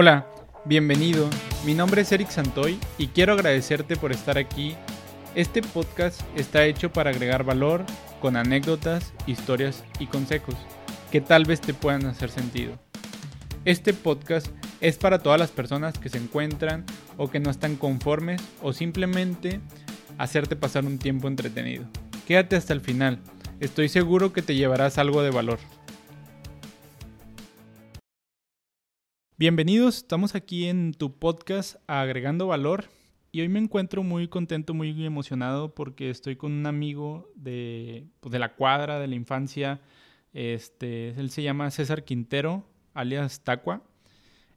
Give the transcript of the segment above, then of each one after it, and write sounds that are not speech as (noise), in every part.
Hola, bienvenido. Mi nombre es Eric Santoy y quiero agradecerte por estar aquí. Este podcast está hecho para agregar valor con anécdotas, historias y consejos que tal vez te puedan hacer sentido. Este podcast es para todas las personas que se encuentran o que no están conformes o simplemente hacerte pasar un tiempo entretenido. Quédate hasta el final, estoy seguro que te llevarás algo de valor. Bienvenidos, estamos aquí en tu podcast Agregando Valor y hoy me encuentro muy contento, muy emocionado porque estoy con un amigo de, pues, de la cuadra, de la infancia. Este, él se llama César Quintero, alias Tacua.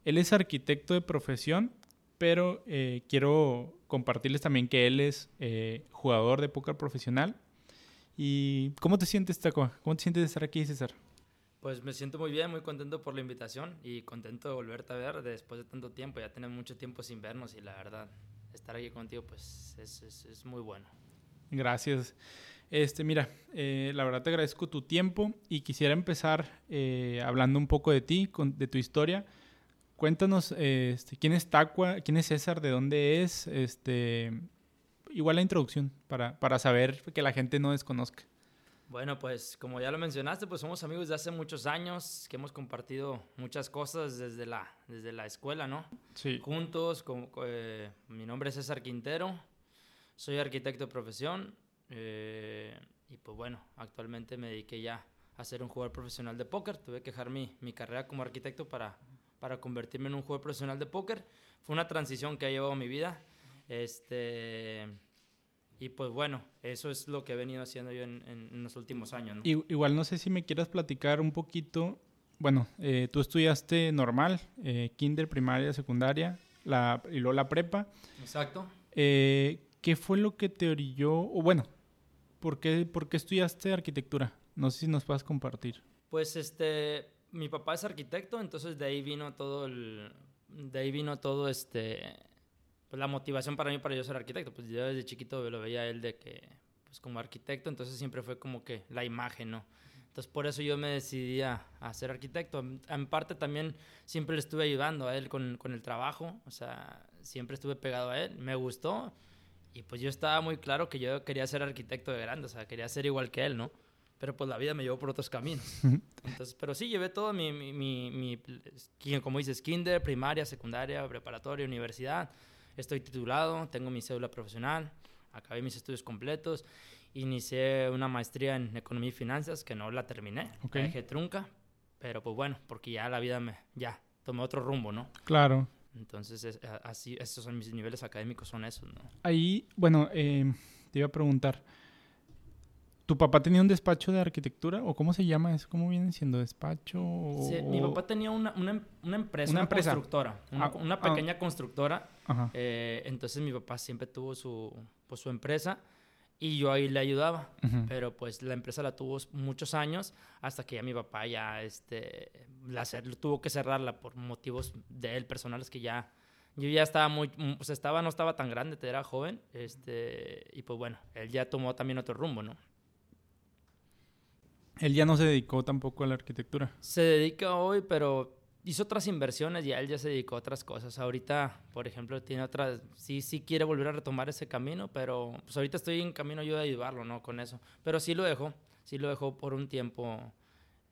Él es arquitecto de profesión, pero eh, quiero compartirles también que él es eh, jugador de póker profesional. ¿Y cómo te sientes, Tacua? ¿Cómo te sientes de estar aquí, César? Pues me siento muy bien, muy contento por la invitación y contento de volverte a ver después de tanto tiempo. Ya tenemos mucho tiempo sin vernos y la verdad, estar aquí contigo pues es, muy bueno. Gracias. Este, mira, eh, la verdad te agradezco tu tiempo y quisiera empezar eh, hablando un poco de ti, con, de tu historia. Cuéntanos este, quién es Tacua, quién es César, de dónde es, este, igual la introducción para, para saber que la gente no desconozca. Bueno, pues como ya lo mencionaste, pues somos amigos de hace muchos años, que hemos compartido muchas cosas desde la, desde la escuela, ¿no? Sí. Juntos, como, eh, mi nombre es César Quintero, soy arquitecto de profesión eh, y pues bueno, actualmente me dediqué ya a ser un jugador profesional de póker, tuve que dejar mi, mi carrera como arquitecto para, para convertirme en un jugador profesional de póker. Fue una transición que ha llevado mi vida. Este y pues bueno, eso es lo que he venido haciendo yo en, en los últimos años. ¿no? Igual no sé si me quieras platicar un poquito. Bueno, eh, tú estudiaste normal, eh, kinder, primaria, secundaria, la, y luego la prepa. Exacto. Eh, ¿Qué fue lo que te orilló? O bueno, ¿por qué, ¿por qué estudiaste arquitectura? No sé si nos puedas compartir. Pues este, mi papá es arquitecto, entonces de ahí vino todo el, de ahí vino todo este, pues la motivación para mí para yo ser arquitecto. Pues yo desde chiquito lo veía a él de que, pues como arquitecto, entonces siempre fue como que la imagen, ¿no? Entonces por eso yo me decidí a, a ser arquitecto. En, en, parte también siempre le estuve ayudando a él con, con, el trabajo, o sea, siempre estuve pegado a él, me gustó y pues yo estaba muy claro que yo quería ser arquitecto de grande, o sea, quería ser igual que él, ¿no? Pero pues la vida me llevó por otros caminos. (laughs) Entonces, pero sí, llevé todo mi, mi, mi, mi como dices, kinder, primaria, secundaria, preparatoria, universidad estoy titulado, tengo mi cédula profesional, acabé mis estudios completos, inicié una maestría en economía y finanzas que no la terminé, okay. la dejé trunca, pero pues bueno, porque ya la vida me, ya, tomé otro rumbo, ¿no? Claro. Entonces, es, así, estos son mis niveles académicos, son esos, ¿no? Ahí, bueno, eh, te iba a preguntar, ¿Tu papá tenía un despacho de arquitectura? ¿O cómo se llama eso? ¿Cómo viene siendo despacho? O... Sí, mi papá tenía una, una, una empresa, una, empresa? constructora, una, ah, una pequeña ah. constructora. Eh, entonces mi papá siempre tuvo su, pues, su empresa y yo ahí le ayudaba. Uh -huh. Pero pues la empresa la tuvo muchos años hasta que ya mi papá ya este, la, tuvo que cerrarla por motivos de él personales que ya... Yo ya estaba muy, pues estaba, no estaba tan grande, era joven, este, y pues bueno, él ya tomó también otro rumbo, ¿no? Él ya no se dedicó tampoco a la arquitectura. Se dedica hoy, pero hizo otras inversiones y él ya se dedicó a otras cosas. Ahorita, por ejemplo, tiene otras, sí, sí quiere volver a retomar ese camino, pero pues ahorita estoy en camino yo de ayudarlo, ¿no? Con eso. Pero sí lo dejó, sí lo dejó por un tiempo.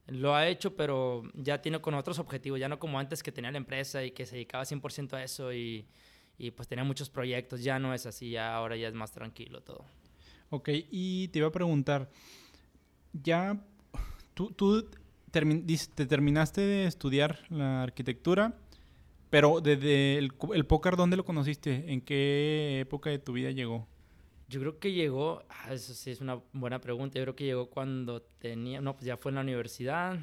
Lo ha hecho, pero ya tiene con otros objetivos, ya no como antes que tenía la empresa y que se dedicaba 100% a eso y, y pues tenía muchos proyectos. Ya no es así, ya ahora ya es más tranquilo todo. Ok, y te iba a preguntar, ya tú, tú te terminaste de estudiar la arquitectura, pero desde el, el, póker, ¿dónde lo conociste? ¿En qué época de tu vida llegó? Yo creo que llegó, ah, eso sí es una buena pregunta, yo creo que llegó cuando tenía, no, pues ya fue en la universidad,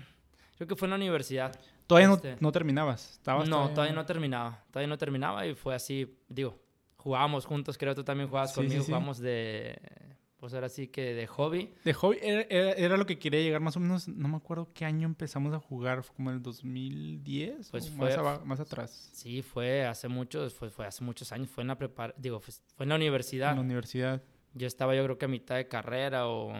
creo que fue en la universidad. ¿Todavía este, no, no, terminabas? ¿Estabas no, todavía... todavía no terminaba, todavía no terminaba y fue así, digo, jugábamos juntos, creo que tú también jugabas sí, conmigo, sí, sí. jugamos de pues ahora sí que de hobby. De hobby era, era, era, lo que quería llegar más o menos, no me acuerdo qué año empezamos a jugar, fue como en el 2010 pues fue, más, a, más, atrás. Sí, fue hace muchos, fue, fue hace muchos años, fue en la prepar digo, fue, fue, en la universidad. En la universidad. Yo estaba yo creo que a mitad de carrera o,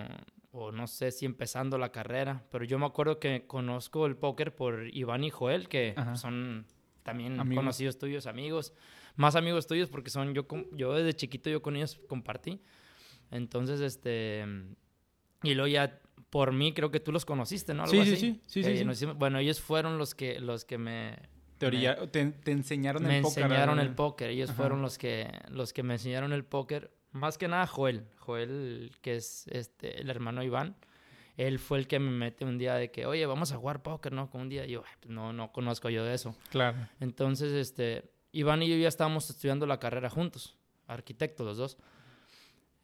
o no sé si empezando la carrera, pero yo me acuerdo que conozco el póker por Iván y Joel, que Ajá. son también Amigos. conocidos tuyos, amigos, más amigos tuyos porque son yo yo desde chiquito yo con ellos compartí. Entonces, este y luego ya por mí creo que tú los conociste, ¿no? Algo Sí, sí, así. sí, sí, sí, hicimos- bueno, ellos fueron los que los que me Teoría, te, te enseñaron me el póker. enseñaron ¿verdad? el póker. Ellos Ajá. fueron los que, los que me enseñaron el póker. Más que nada Joel. Joel, que es este, el hermano Iván. Él fue el que me mete un día de que, oye, vamos a jugar póker, ¿no? Con un día. Y yo, "Ay, pues, no, no conozco yo de eso. Claro. Entonces, este, Iván y yo ya estábamos estudiando la carrera juntos. Arquitectos los dos.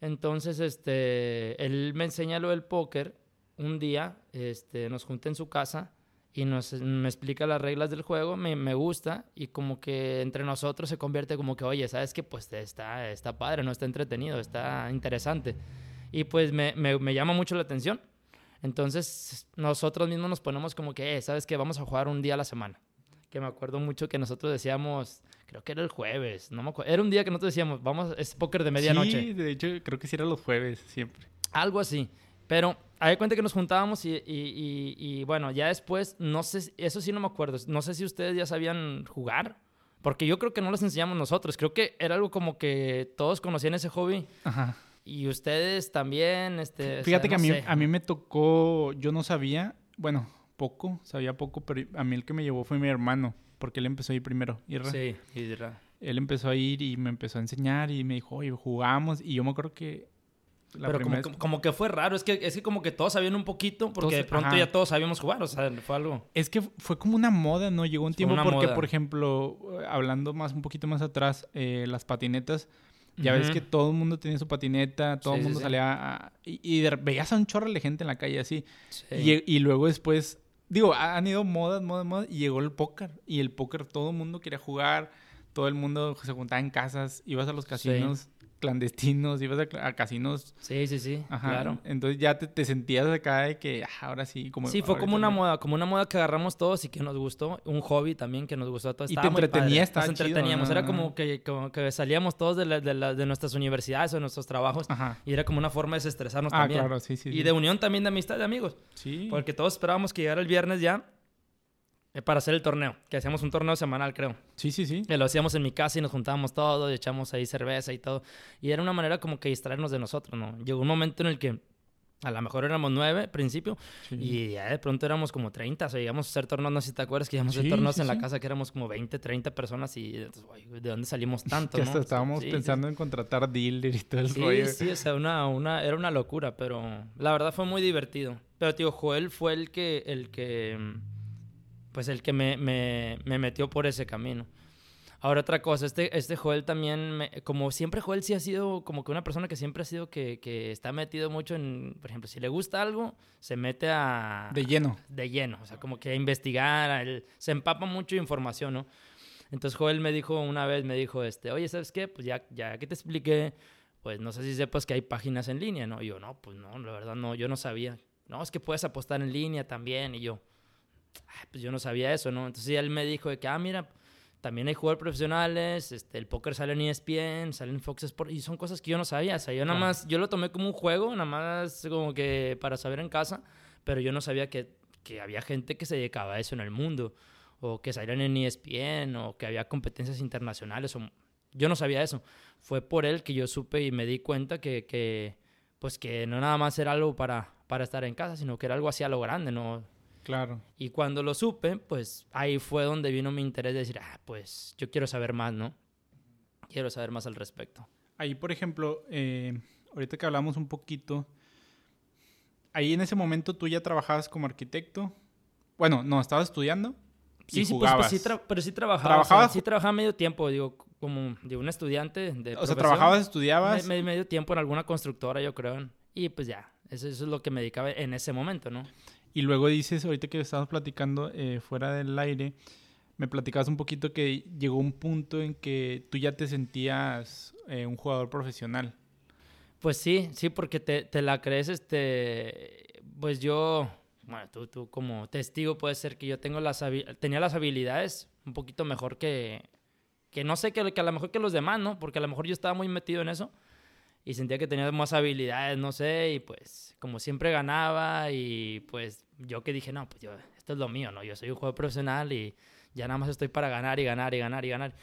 Entonces, este, él me enseña lo del póker. Un día, este, nos junta en su casa y nos, me explica las reglas del juego, me, gusta y como que entre nosotros se convierte como que, oye, ¿sabes qué? Pues está, está padre, no está entretenido, está interesante. Y pues me, me, llama mucho la atención. Entonces nosotros mismos nos ponemos como que, eh, ¿sabes qué? Vamos a jugar un día a la semana. Que me acuerdo mucho que nosotros decíamos, creo que era el jueves, no me acuerdo. Era un día que nosotros decíamos, vamos, es póker de medianoche. Sí, de hecho, creo que sí era los jueves, siempre. Algo así. Pero hay cuenta que nos juntábamos y, y- y- y, bueno, ya después, no sé, eso sí no me acuerdo. No sé si ustedes ya sabían jugar, porque yo creo que no les enseñamos nosotros. Creo que era algo como que todos conocían ese hobby Ajá. y ustedes también. Este, o sea, Fíjate que no a mí, sé. a mí me tocó, yo no sabía, bueno, poco, sabía poco, pero a mí el que me llevó fue mi hermano, porque él empezó a ir primero. Irra. Sí, Isra. Él empezó a ir y me empezó a enseñar y me dijo, oye, jugamos. Y yo me acuerdo que la Pero como, vez- como que fue raro, es que, es que como que todos sabían un poquito, porque Todos- de pronto ajá. ya todos sabíamos jugar, o sea, fue algo... Es que fue como una moda, ¿no? Llegó un Fue tiempo porque, moda. por ejemplo, hablando más un poquito más atrás, eh, las patinetas, ya ves que todo el mundo tenía su patineta, todo el sí, mundo sí. salía a- y, y de- veías a un chorro de gente en la calle así. Sí. Y, y luego después, digo, ha- han ido modas, modas, modas, y llegó el póker. Y el póker todo el mundo quería jugar, todo el mundo se juntaba en casas, ibas a los casinos clandestinos, ibas a, a casinos. Sí, sí, sí, Ajá. claro. Entonces ya te, te sentías acá de que ah, ahora sí, como. Sí, fue como una moda, como una moda que agarramos todos y que nos gustó, un hobby también que nos gustó a todos. Y te Estaba muy entretenía, padre. estaba Nos chido, entreteníamos, era ¿no? como que, como que salíamos todos de, la- de, la- de nuestras universidades o de nuestros trabajos Ajá. y era como una forma de desestresarnos Ah, también. claro, sí, sí. y sí. de unión también de amistad de amigos, Sí. porque todos esperábamos que llegara el viernes ya para hacer el torneo, que hacíamos un torneo semanal, creo. Sí, sí, sí. Que lo hacíamos en mi casa y nos juntábamos todos y echamos ahí cerveza y todo. Y era una manera como que distraernos de nosotros, ¿no? Llegó un momento en el que a lo mejor éramos nueve al principio sí. y ya de pronto éramos como 30, o sea, llegamos a hacer torneos, no sé si te acuerdas que íbamos a hacer Sí, torneos sí, en la sí. casa que éramos como 20, 30 personas y entonces, güey, ¿de dónde salimos (laughs) tanto? que no? estábamos Sí, sí, pensando en contratar dealer y todo el Sí, rollo. sí, o sea, una, una, era una locura, pero la verdad fue muy divertido. Pero, tío, Joel fue el que, el que, mm, pues el que me, me, me metió por ese camino. Ahora otra cosa, este, este Joel también, me- como siempre Joel sí ha sido como que una persona que siempre ha sido que, que está metido mucho en, por ejemplo, si le gusta algo, se mete a... De lleno. de lleno, o sea, como que a investigar, a él- se empapa mucho de información, ¿no? Entonces Joel me dijo una vez, me dijo, este, oye, ¿sabes qué? Pues ya, ya que te expliqué, pues no sé si sepas que hay páginas en línea, ¿no? Y yo, no, pues no, la verdad no, yo no sabía. No, es que puedes apostar en línea también, y yo, "Ay, pues yo no sabía eso, ¿no? Entonces él me dijo de que, ah, mira, también hay jugadores profesionales, este, el póker sale en ESPN, sale en Fox Sports, y son cosas que yo no sabía, o sea, yo nada más, yo lo tomé como un juego, nada más como que para saber en casa, pero yo no sabía que, que había gente que se dedicaba a eso en el mundo, o que salían en ESPN, o que había competencias internacionales, o... yo no sabía eso. Fue por él que yo supe y me di cuenta que, que pues que no nada más era algo para, para estar en casa, sino que era algo así a lo grande, ¿no? Claro. Y cuando lo supe, pues ahí fue donde vino mi interés de decir, ah, pues yo quiero saber más, ¿no? Quiero saber más al respecto. Ahí, por ejemplo, eh, ahorita que hablamos un poquito, ahí en ese momento tú ya trabajabas como arquitecto. Bueno, no, estabas estudiando. y Sí, sí, pues, pues, sí, pero sí trabajaba. ¿Trabajabas? o sea, sí trabajaba medio tiempo, digo, como de un estudiante de o sea, trabajabas, estudiabas. Me- me- medio tiempo en alguna constructora, yo creo. Y pues ya, eso, eso es lo que me dedicaba en ese momento, ¿no? Y luego dices, ahorita que estábamos platicando eh, fuera del aire, me platicabas un poquito que llegó un punto en que tú ya te sentías eh, un jugador profesional. Pues sí, sí, porque te, la crees, este, pues yo, bueno, tú, tú como testigo puede ser que yo tengo las tenía las habilidades un poquito mejor que, que no sé, que, que a lo mejor que los demás, ¿no? Porque a lo mejor yo estaba muy metido en eso y sentía que tenía más habilidades, no sé, y pues como siempre ganaba y pues yo que dije, no, pues yo, esto es lo mío, ¿no? Yo soy un jugador profesional y ya nada más estoy para ganar y ganar y ganar y ganar.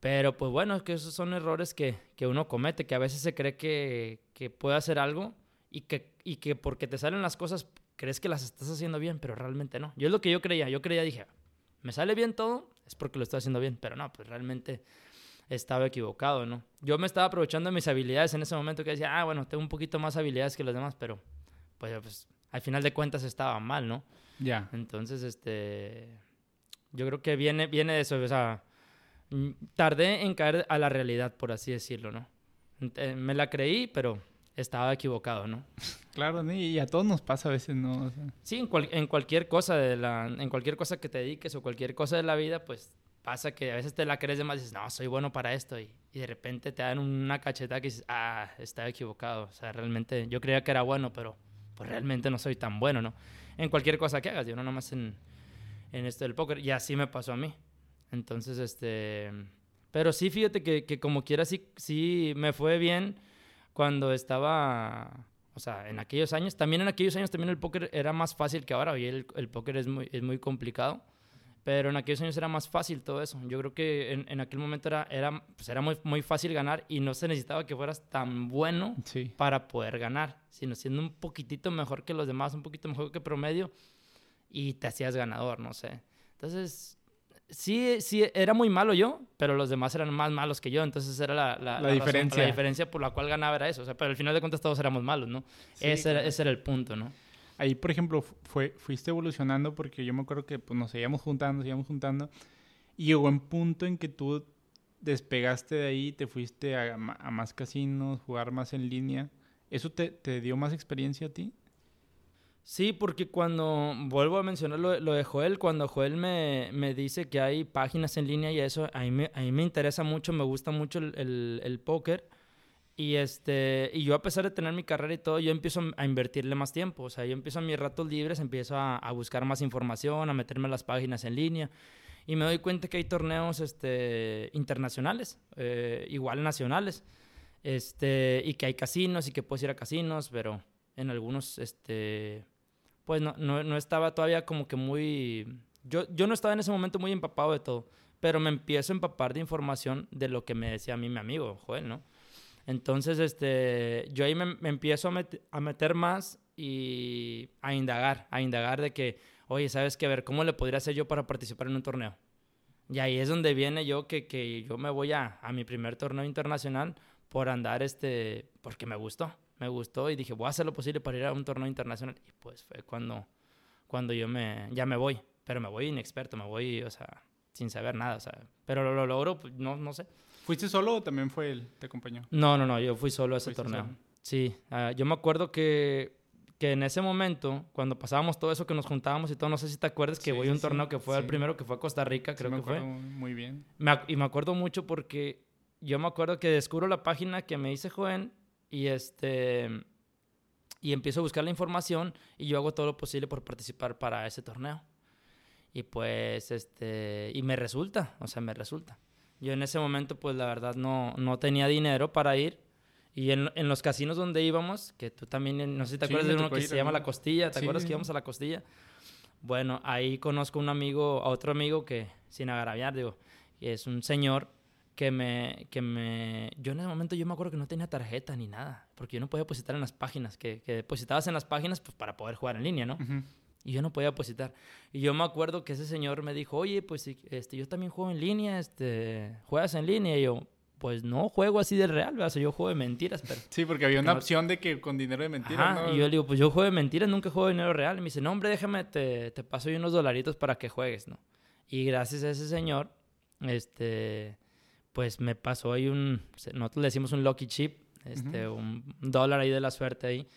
Pero pues bueno, es que esos son errores que, que uno comete, que a veces se cree que, que, puede hacer algo y que, y que porque te salen las cosas crees que las estás haciendo bien, pero realmente no. Yo es lo que yo creía, yo creía, dije, me sale bien todo, es porque lo estoy haciendo bien, pero no, pues realmente estaba equivocado, ¿no? Yo me estaba aprovechando de mis habilidades en ese momento que decía, ah, bueno, tengo un poquito más habilidades que los demás, pero pues, pues al final de cuentas estaba mal, ¿no? Ya. Entonces, este, yo creo que viene, viene de eso, o sea, mm, tardé en caer a la realidad, por así decirlo, ¿no? Eh, me la creí, pero estaba equivocado, ¿no? (laughs) Claro, y a todos nos pasa a veces, ¿no? Sí, en, en, cualquier cosa de la, en cualquier cosa que te dediques o cualquier cosa de la vida, pues pasa que a veces te la crees de más y dices, no, soy bueno para esto. Y, y, de repente te dan una cacheta que dices, ah, estaba equivocado. O sea, realmente yo creía que era bueno, pero pues realmente no soy tan bueno, ¿no? En cualquier cosa que hagas, yo no nomás en, en esto del póker. Y así me pasó a mí. Entonces, este... Pero sí, fíjate que, que como quiera, sí, sí me fue bien cuando estaba... O sea, en aquellos años, también en aquellos años también el póker era más fácil que ahora. Hoy el, el póker es muy, es muy complicado. Pero en aquellos años era más fácil todo eso. Yo creo que en, en aquel momento era, era, pues era muy, muy fácil ganar y no se necesitaba que fueras tan bueno para poder ganar, sino siendo un poquitito mejor que los demás, un poquito mejor que promedio y te hacías ganador, no sé. Entonces, sí, sí, era muy malo yo, pero los demás eran más malos que yo. Entonces era la, la, la, diferencia. la diferencia por la cual ganaba era eso. O sea, pero al final de cuentas todos éramos malos, ¿no? ese, era, ese era el punto, ¿no? Ahí, por ejemplo, fue, fuiste evolucionando porque yo me acuerdo que pues, nos seguíamos juntando, seguíamos juntando. Y llegó un punto en que tú despegaste de ahí, te fuiste a, más casinos, jugar más en línea. ¿Eso te, te, dio más experiencia a ti? Sí, porque cuando, vuelvo a mencionar lo, lo de Joel, cuando Joel me, me, dice que hay páginas en línea y eso, a mí me, a me interesa mucho, me gusta mucho el, el, el póker. Y, este, y yo a pesar de tener mi carrera y todo, yo empiezo a invertirle más tiempo. O sea, yo empiezo a mis ratos libres, empiezo a, a buscar más información, a meterme en las páginas en línea. Y me doy cuenta que hay torneos este, internacionales, eh, igual nacionales. Este, y que hay casinos y que puedes ir a casinos, pero en algunos, este, pues no, no, no estaba todavía como que muy... Yo, yo no estaba en ese momento muy empapado de todo, pero me empiezo a empapar de información de lo que me decía a mí mi amigo, Joel, ¿no? Entonces, este, yo ahí me, empiezo a, meter más y a indagar, a indagar de que, oye, ¿sabes qué? A ver, ¿cómo le podría hacer yo para participar en un torneo? Y ahí es donde viene yo que, que yo me voy a, mi primer torneo internacional por andar, este, porque me gustó, me gustó y dije, voy a hacer lo posible para ir a un torneo internacional. Y pues fue cuando, cuando yo me, ya me voy, pero me voy inexperto, me voy, o sea, sin saber nada, o sea, pero lo, lo logro, pues, no, no sé. ¿Fuiste solo o también fue él? ¿Te acompañó? No, no, no, yo fui solo a ese torneo. Sí, uh, yo me acuerdo que, que en ese momento, cuando pasábamos todo eso que nos juntábamos y todo, no sé si te acuerdas que sí, voy a un sí, torneo que fue el primero que fue a Costa Rica, creo que fue. Muy bien. Me, y me acuerdo mucho porque yo me acuerdo que descubro la página que me dice Joven y este y empiezo a buscar la información y yo hago todo lo posible por participar para ese torneo. Y pues este y me resulta, o sea, me resulta. Yo en ese momento, pues la verdad no, no tenía dinero para ir. Y en, en, los casinos donde íbamos, que tú también, no sé si te acuerdas de uno que se llama La Costilla, ¿te sí. acuerdas que íbamos a La Costilla? Bueno, ahí conozco un amigo, a otro amigo que, sin agraviar, digo, es un señor que me, que me... Yo en ese momento yo me acuerdo que no tenía tarjeta ni nada, porque yo no podía depositar en las páginas, que, que depositabas en las páginas pues para poder jugar en línea, ¿no? Uh -huh y yo no podía depositar. Y yo me acuerdo que ese señor me dijo, oye, pues este, yo también juego en línea, este, ¿juegas en línea? Y yo, pues no juego así de real, o sea, yo juego de mentiras, pero... Sí, porque había una no... opción de que con dinero de mentiras, Ajá, ¿no? Y yo le digo, pues yo juego de mentiras, nunca juego de dinero real. Y me dice, no, hombre, déjame, te, te paso yo unos dolaritos para que juegues, ¿no? Y gracias a ese señor, este, pues me pasó ahí un, nosotros le decimos un lucky chip, este, uh -huh. un dólar ahí de la suerte ahí.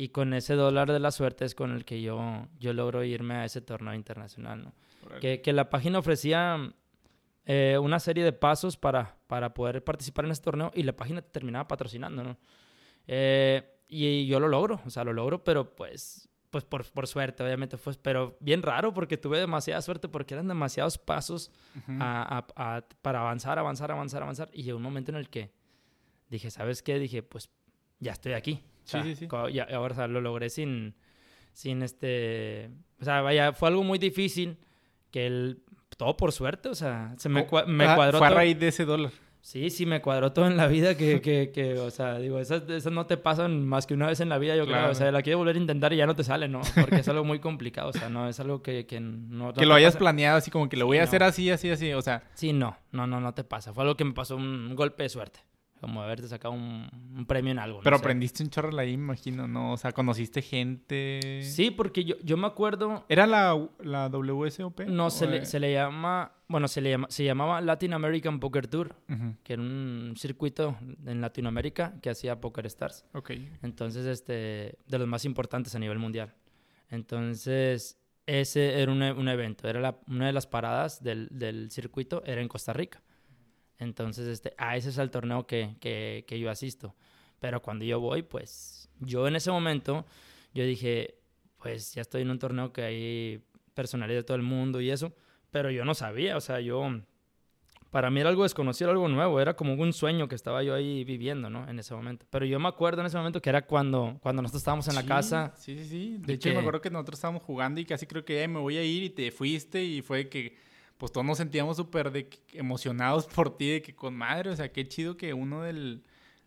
Y con ese dólar de la suerte es con el que yo, yo logro irme a ese torneo internacional, ¿no? Que, que, la página ofrecía eh, una serie de pasos para, para poder participar en ese torneo y la página terminaba patrocinando, ¿no? Eh, y, yo lo logro, o sea, lo logro, pero pues, pues por, por suerte, obviamente fue, pero bien raro porque tuve demasiada suerte porque eran demasiados pasos uh -huh. a, a, a, para avanzar, avanzar, avanzar, avanzar. Y llegó un momento en el que dije, ¿sabes qué? Dije, pues ya estoy aquí. Sí, sí, sí. Y ahora o sea, lo logré sin, sin este... O sea, vaya, fue algo muy difícil que el... Todo por suerte, o sea, se me, Oh, me ah, cuadró Fue a raíz de ese dólar. Sí, sí, me cuadró todo en la vida que, que, que o sea, digo, esas, esas no te pasan más que una vez en la vida, yo creo. Claro. O sea, la quieres volver a intentar y ya no te sale, ¿no? Porque es algo muy complicado, o sea, no es algo que, que no... Que lo hayas pasa. planeado así como que lo Sí, voy a no. hacer así, así, así. O sea, Sí, no, no, no, no te pasa. Fue algo que me pasó un, un golpe de suerte. Como haberte sacado un, un premio en algo. no pero sé. aprendiste un chorro ahí, imagino, ¿no? O sea, conociste gente. Sí, porque yo, yo me acuerdo... ¿Era la, la WSOP? No, se ¿O, le, se le llama... Bueno, se, le llama, se llamaba Latin American Poker Tour, que era un circuito en Latinoamérica que hacía Poker Stars. Ok. Entonces, este, de los más importantes a nivel mundial. Entonces, ese era un, e- un evento, era la- una de las paradas del, del circuito, era en Costa Rica. Entonces, este, a ese es el torneo que, que, que yo asisto. Pero cuando yo voy, pues, yo en ese momento, yo dije, pues ya estoy en un torneo que hay personalidad de todo el mundo y eso, pero yo no sabía, o sea, yo, para mí era algo desconocido, algo nuevo, era como un sueño que estaba yo ahí viviendo, ¿no? En ese momento. Pero yo me acuerdo en ese momento que era cuando, cuando nosotros estábamos en la Sí, casa. Sí, sí, sí. De hecho, me que- acuerdo que nosotros estábamos jugando y casi creo que "Ay, me voy a ir y te fuiste y fue que pues todos nos sentíamos súper emocionados (laughs) por ti, de que con madre, o sea, qué chido que uno del,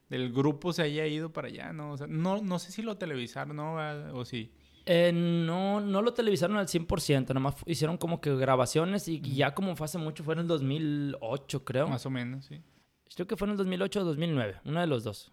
del grupo se haya ido para allá, ¿no? O sea, no, no sé si lo televisaron, ¿no? Ah, O sí. Eh, no, no lo televisaron al 100%, nomás hicieron como que grabaciones y, y ya como fue hace mucho, fue en el 2008 creo. Más o menos, sí. Creo que fue en el 2008 o 2009, uno de los dos.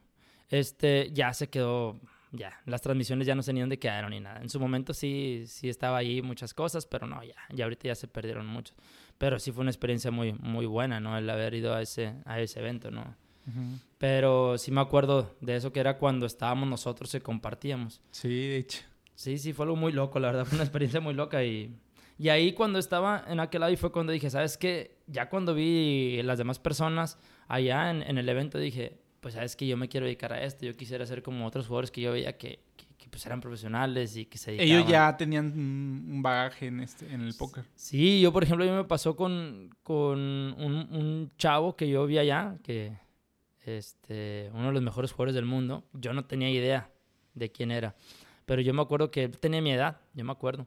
Este, ya se quedó, ya, las transmisiones ya no sé ni dónde quedaron ni nada. En su momento sí, sí estaba ahí muchas cosas, pero no, ya, ya ahorita ya se perdieron muchos. Pero sí fue una experiencia muy, muy buena, ¿no? El haber ido a ese, a ese evento, ¿no? Ujú. Pero sí me acuerdo de eso que era cuando estábamos nosotros y compartíamos. Sí, de hecho. Sí, sí, fue algo muy loco, la verdad, fue una experiencia muy loca y... Y ahí cuando estaba en aquel lado y fue cuando dije, ¿sabes qué? Ya cuando vi las demás personas allá en, en el evento dije, pues sabes que yo me quiero dedicar a esto, yo quisiera ser como otros jugadores que yo veía que, que, que, pues eran profesionales y que se dedicaban. Ellos ya tenían un bagaje en, este, en el póker. Sí, yo por ejemplo, a mí me pasó con, con un, un chavo que yo vi allá, que este, uno de los mejores jugadores del mundo, yo no tenía idea de quién era, pero yo me acuerdo que él tenía mi edad, yo me acuerdo.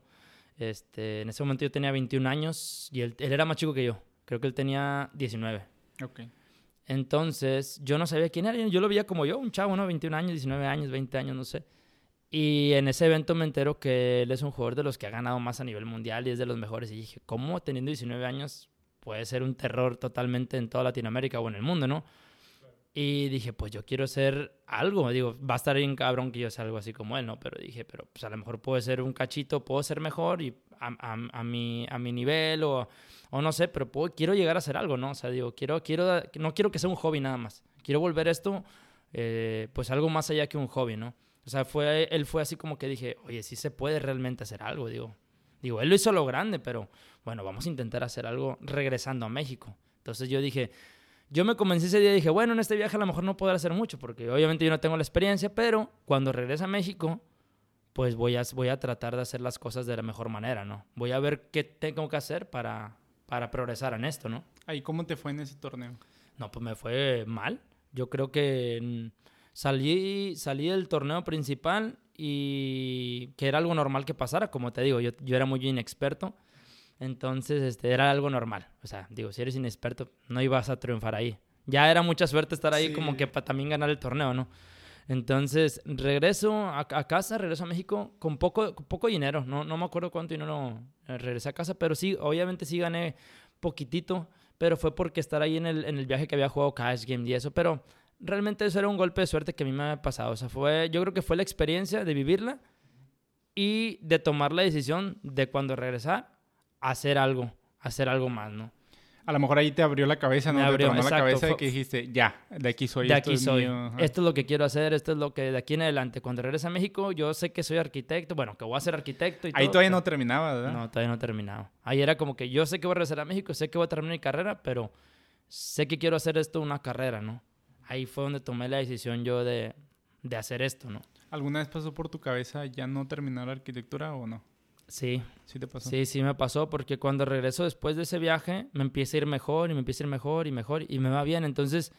Este, en ese momento yo tenía 21 años y él, él era más chico que yo, creo que él tenía 19. Ok. Entonces, yo no sabía quién era. Yo lo veía como yo, un chavo, ¿no? 21 años, 19 años, 20 años, no sé. Y en ese evento me entero que él es un jugador de los que ha ganado más a nivel mundial y es de los mejores. Y dije, ¿cómo teniendo 19 años puede ser un terror totalmente en toda Latinoamérica o en el mundo, no? Y dije, pues yo quiero ser algo. Digo, va a estar bien cabrón que yo sea algo así como él, ¿no? Pero dije, pero pues a lo mejor puedo ser un cachito, puedo ser mejor y a, a- a mi, a mi nivel o, o no sé, pero puedo- quiero llegar a ser algo, ¿no? O sea, digo, quiero, quiero, no quiero que sea un hobby nada más. Quiero volver esto, eh, pues algo más allá que un hobby, ¿no? O sea, fue, él fue así como que dije, oye, sí se puede realmente hacer algo, digo. Digo, él lo hizo lo grande, pero bueno, vamos a intentar hacer algo regresando a México. Entonces yo dije, yo me convencí ese día y dije, bueno, en este viaje a lo mejor no podré hacer mucho, porque obviamente yo no tengo la experiencia, pero cuando regrese a México, pues voy a, voy a tratar de hacer las cosas de la mejor manera, ¿no? Voy a ver qué tengo que hacer para, para progresar en esto, ¿no? Ahí, ¿cómo te fue en ese torneo? No, pues me fue mal. Yo creo que salí, salí del torneo principal y que era algo normal que pasara, como te digo, yo, yo era muy inexperto. Entonces, este, era algo normal. O sea, digo, si eres inexperto, no ibas a triunfar ahí. Ya era mucha suerte estar ahí Sí. como que para también ganar el torneo, ¿no? Entonces, regreso a, a casa, regreso a México con poco, con poco dinero. No, no me acuerdo cuánto dinero eh, regresé a casa, pero sí, obviamente sí gané poquitito, pero fue porque estar ahí en el, en el viaje que había jugado Cash Game y eso, pero realmente eso era un golpe de suerte que a mí me había pasado. O sea, fue, yo creo que fue la experiencia de vivirla y de tomar la decisión de cuando regresar, hacer algo, hacer algo más, ¿no? A lo mejor ahí te abrió la cabeza, ¿no? Me te abrió, la cabeza de que dijiste, ya, de aquí soy. de esto aquí es soy. mío", ajá. Esto es lo que quiero hacer, esto es lo que de aquí en adelante, cuando regrese a México, yo sé que soy arquitecto, bueno, que voy a ser arquitecto y Ahí todo, todavía pero- no terminaba, ¿verdad? No, todavía no he terminado. Ahí era como que yo sé que voy a regresar a México, sé que voy a terminar mi carrera, pero sé que quiero hacer esto una carrera, ¿no? Ahí fue donde tomé la decisión yo de, de hacer esto, ¿no? ¿Alguna vez pasó por tu cabeza ya no terminar la arquitectura o no? Sí, Sí te pasó. sí, sí me pasó porque cuando regreso después de ese viaje me empieza a ir mejor y me empieza a ir mejor y mejor y me va bien. Entonces,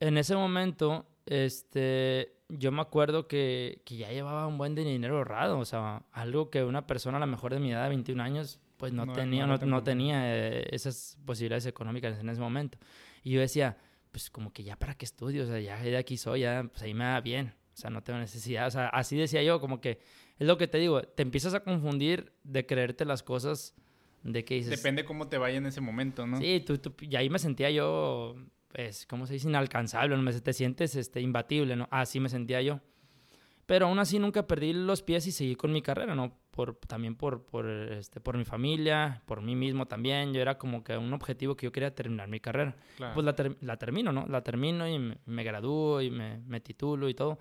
en ese momento, este, yo me acuerdo que, que, ya llevaba un buen dinero ahorrado, o sea, algo que una persona a lo mejor de mi edad, de 21 años, pues no, tenía, no, no tenía eh, esas posibilidades económicas en ese momento. Y yo decía, pues como que ya para qué estudio, o sea, ya de aquí soy, ya, pues ahí me va bien, o sea, no tengo necesidad, o sea, así decía yo, como que es lo que te digo, te empiezas a confundir de creerte las cosas de que dices... Depende cómo te vaya en ese momento, ¿no? Sí, tú, tú, y ahí me sentía yo, pues, ¿cómo se dice? Inalcanzable, ¿no? te sientes este, imbatible, ¿no? Así me sentía yo. Pero aún así nunca perdí los pies y seguí con mi carrera, ¿no? Por, también por, por, este, por mi familia, por mí mismo también. Yo era como que un objetivo que yo quería terminar mi carrera. Pues la, la, termino, ¿no? La termino y me, me gradúo y me, me, titulo y todo.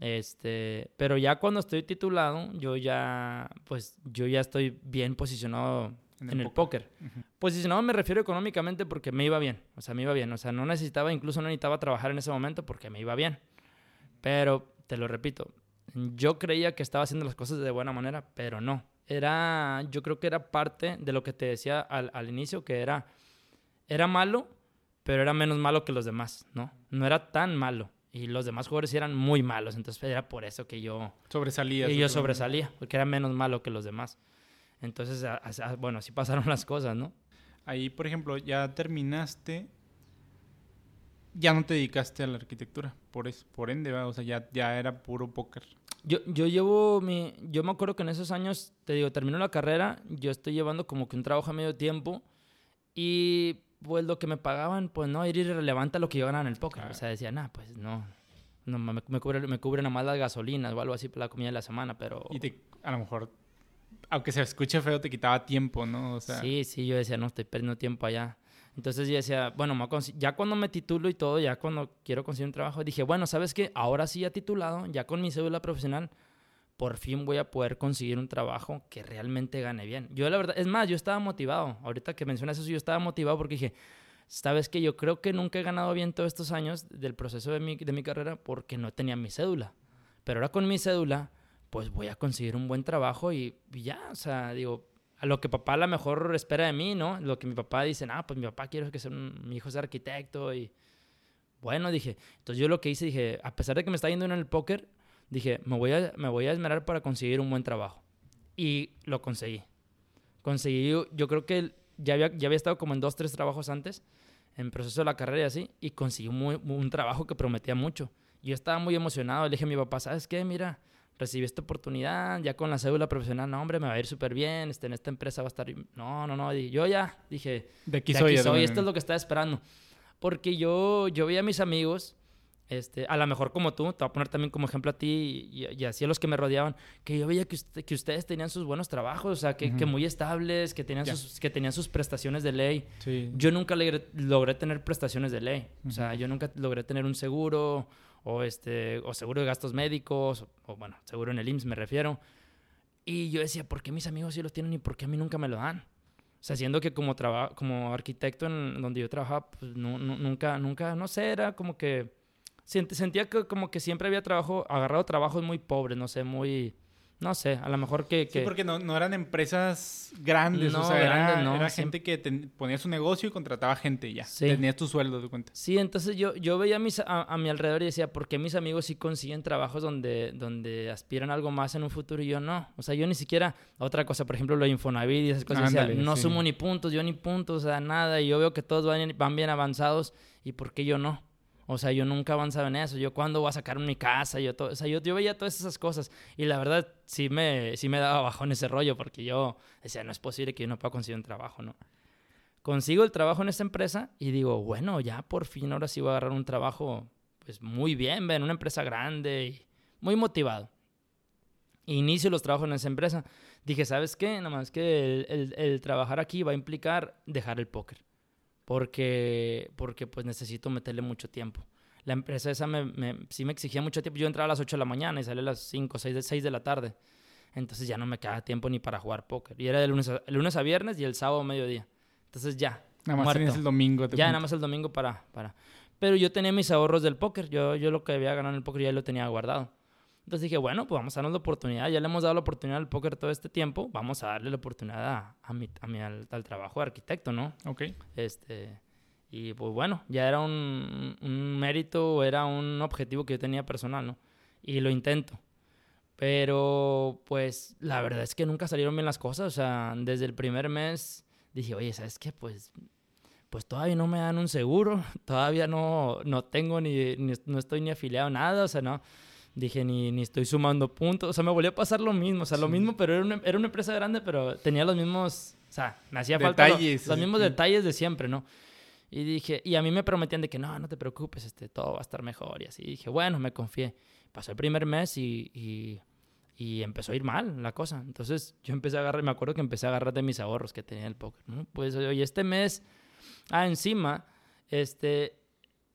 Este, pero ya cuando estoy titulado, yo ya, pues, yo ya estoy bien posicionado en el, póker. Posicionado me refiero económicamente porque me iba bien, o sea, me iba bien, o sea, no necesitaba, incluso no necesitaba trabajar en ese momento porque me iba bien. Pero, te lo repito, yo creía que estaba haciendo las cosas de buena manera, pero no. Era, yo creo que era parte de lo que te decía al, al inicio, que era, era malo, pero era menos malo que los demás, ¿no? No era tan malo. Y los demás jugadores eran muy malos, entonces era por eso que yo... Sobresalía. Y yo sobresalía, porque era menos malo que los demás. Entonces, bueno, así pasaron las cosas, ¿no? Ahí, por ejemplo, ya terminaste, ya no te dedicaste a la arquitectura, por eso, por ende, o sea, ya, ya era puro póker. Yo, yo llevo mi, yo me acuerdo que en esos años, te digo, termino la carrera, yo estoy llevando como que un trabajo a medio tiempo y pues lo que me pagaban, pues no, era irrelevante a lo que yo ganaba en el póker. O sea, decía, nah, pues no, no me, me, cubre, me cubren nada más las gasolinas o algo así para la comida de la semana, pero... Y te, a lo mejor, aunque se escuche feo, te quitaba tiempo, ¿no? O sea... Sí, sí, yo decía, no, estoy perdiendo tiempo allá. Entonces yo decía, bueno, ya cuando me titulo y todo, ya cuando quiero conseguir un trabajo, dije, bueno, ¿sabes qué? Ahora sí ya titulado, ya con mi cédula profesional, por fin voy a poder conseguir un trabajo que realmente gane bien. Yo la verdad, es más, yo estaba motivado. Ahorita que mencionas eso, yo estaba motivado porque dije, sabes que yo creo que nunca he ganado bien todos estos años del proceso de mi, de mi carrera porque no tenía mi cédula. Pero ahora con mi cédula, pues voy a conseguir un buen trabajo y, ya, o sea, digo, a lo que papá a lo mejor espera de mí, ¿no? Lo que mi papá dice, ah, pues mi papá quiere que sea mi hijo sea arquitecto y... Bueno, dije, entonces yo lo que hice, dije, a pesar de que me está yendo en el póker, dije, me voy, a, me voy a esmerar para conseguir un buen trabajo. Y lo conseguí. Conseguí, yo creo que ya había, ya había estado como en dos, tres trabajos antes, en proceso de la carrera y así, y conseguí un, trabajo que prometía mucho. Yo estaba muy emocionado, le dije a mi papá, ¿sabes qué? Mira, recibí esta oportunidad, ya con la cédula profesional, no, hombre, me va a ir súper bien, este, en esta empresa va a estar... No, no, no, yo ya dije, de aquí soy, soy esto es lo que estaba esperando. Porque yo, yo veía a mis amigos este, a lo mejor como tú, te voy a poner también como ejemplo a ti y, así a los que me rodeaban, que yo veía que, que ustedes tenían sus buenos trabajos, o sea, que, que muy estables, que tenían, sus, que tenían sus prestaciones de ley. Yo nunca logré, tener prestaciones de ley, o sea, yo nunca logré tener un seguro o, este, o seguro de gastos médicos, o, bueno, seguro en el IMSS me refiero. Y yo decía, ¿por qué mis amigos sí los tienen y por qué a mí nunca me lo dan? O sea, siendo que como, como arquitecto en donde yo trabajaba, pues nunca, nunca, no sé, era como que sentía que como que siempre había trabajo, agarrado trabajos muy pobres, no sé, muy... No sé, a lo mejor que... Sí, porque no, no, eran empresas grandes, o sea, era, no, era gente que ponía su negocio y contrataba gente y ya. Sí. Tenías tu sueldo, de cuenta. Sí, entonces yo, yo veía a, mis, a, mi alrededor y decía, ¿por qué mis amigos sí consiguen trabajos donde, donde aspiran a algo más en un futuro y yo no? O sea, yo ni siquiera... Otra cosa, por ejemplo, lo de Infonavit y esas cosas, no sumo ni puntos, yo ni puntos, o sea, nada. Y yo veo que todos van, van bien avanzados y ¿por qué yo no? O sea, yo nunca avanzaba en eso. Yo cuándo voy a sacar mi casa, yo todo, o sea, yo, yo, veía todas esas cosas y la verdad sí me, sí me daba en ese rollo porque yo decía, no es posible que yo no pueda conseguir un trabajo, ¿no? Consigo el trabajo en esa empresa y digo, bueno, ya por fin ahora sí voy a agarrar un trabajo pues muy bien, en una empresa grande y muy motivado. Inicio los trabajos en esa empresa. Dije, ¿sabes qué? Nada más que el, el trabajar aquí va a implicar dejar el póker porque, porque pues necesito meterle mucho tiempo. La empresa esa me, sí me exigía mucho tiempo. Yo entraba a las 8 de la mañana y salía a las 5, 6 de, 6 de la tarde. Entonces ya no me quedaba tiempo ni para jugar póker. Y era de lunes a, lunes a viernes y el sábado a mediodía. Entonces ya. Nada más tenías el domingo. ya, nada más el domingo para, para. Pero yo tenía mis ahorros del póker. Yo, yo lo que había ganado en el póker ya lo tenía guardado. Entonces dije, bueno, pues vamos a darnos la oportunidad. Ya le hemos dado la oportunidad al póker todo este tiempo. Vamos a darle la oportunidad a, mi, a mi al, trabajo de arquitecto, ¿no? Ok. Este, y pues bueno, ya era un, un mérito, era un objetivo que yo tenía personal, ¿no? y lo intento. Pero pues la verdad es que nunca salieron bien las cosas. O sea, desde el primer mes dije, oye, ¿sabes qué? Pues, pues todavía no me dan un seguro, (laughs) todavía no, no tengo ni, no estoy ni afiliado a nada, o sea, no. Dije, ni, ni estoy sumando puntos. O sea, me volvió a pasar lo mismo. O sea, lo mismo, pero era una, era una empresa grande, pero tenía los mismos. O sea, me hacía falta los, mismos detalles de siempre, ¿no? Y dije, y a mí me prometían de que no, no te preocupes, este, todo va a estar mejor. Y así dije, bueno, me confié. Pasó el primer mes y, y, y, empezó a ir mal la cosa. Entonces yo empecé a agarrar, me acuerdo que empecé a agarrar de mis ahorros que tenía en el póker. ¿no? Pues, oye, este mes, ah, encima, este,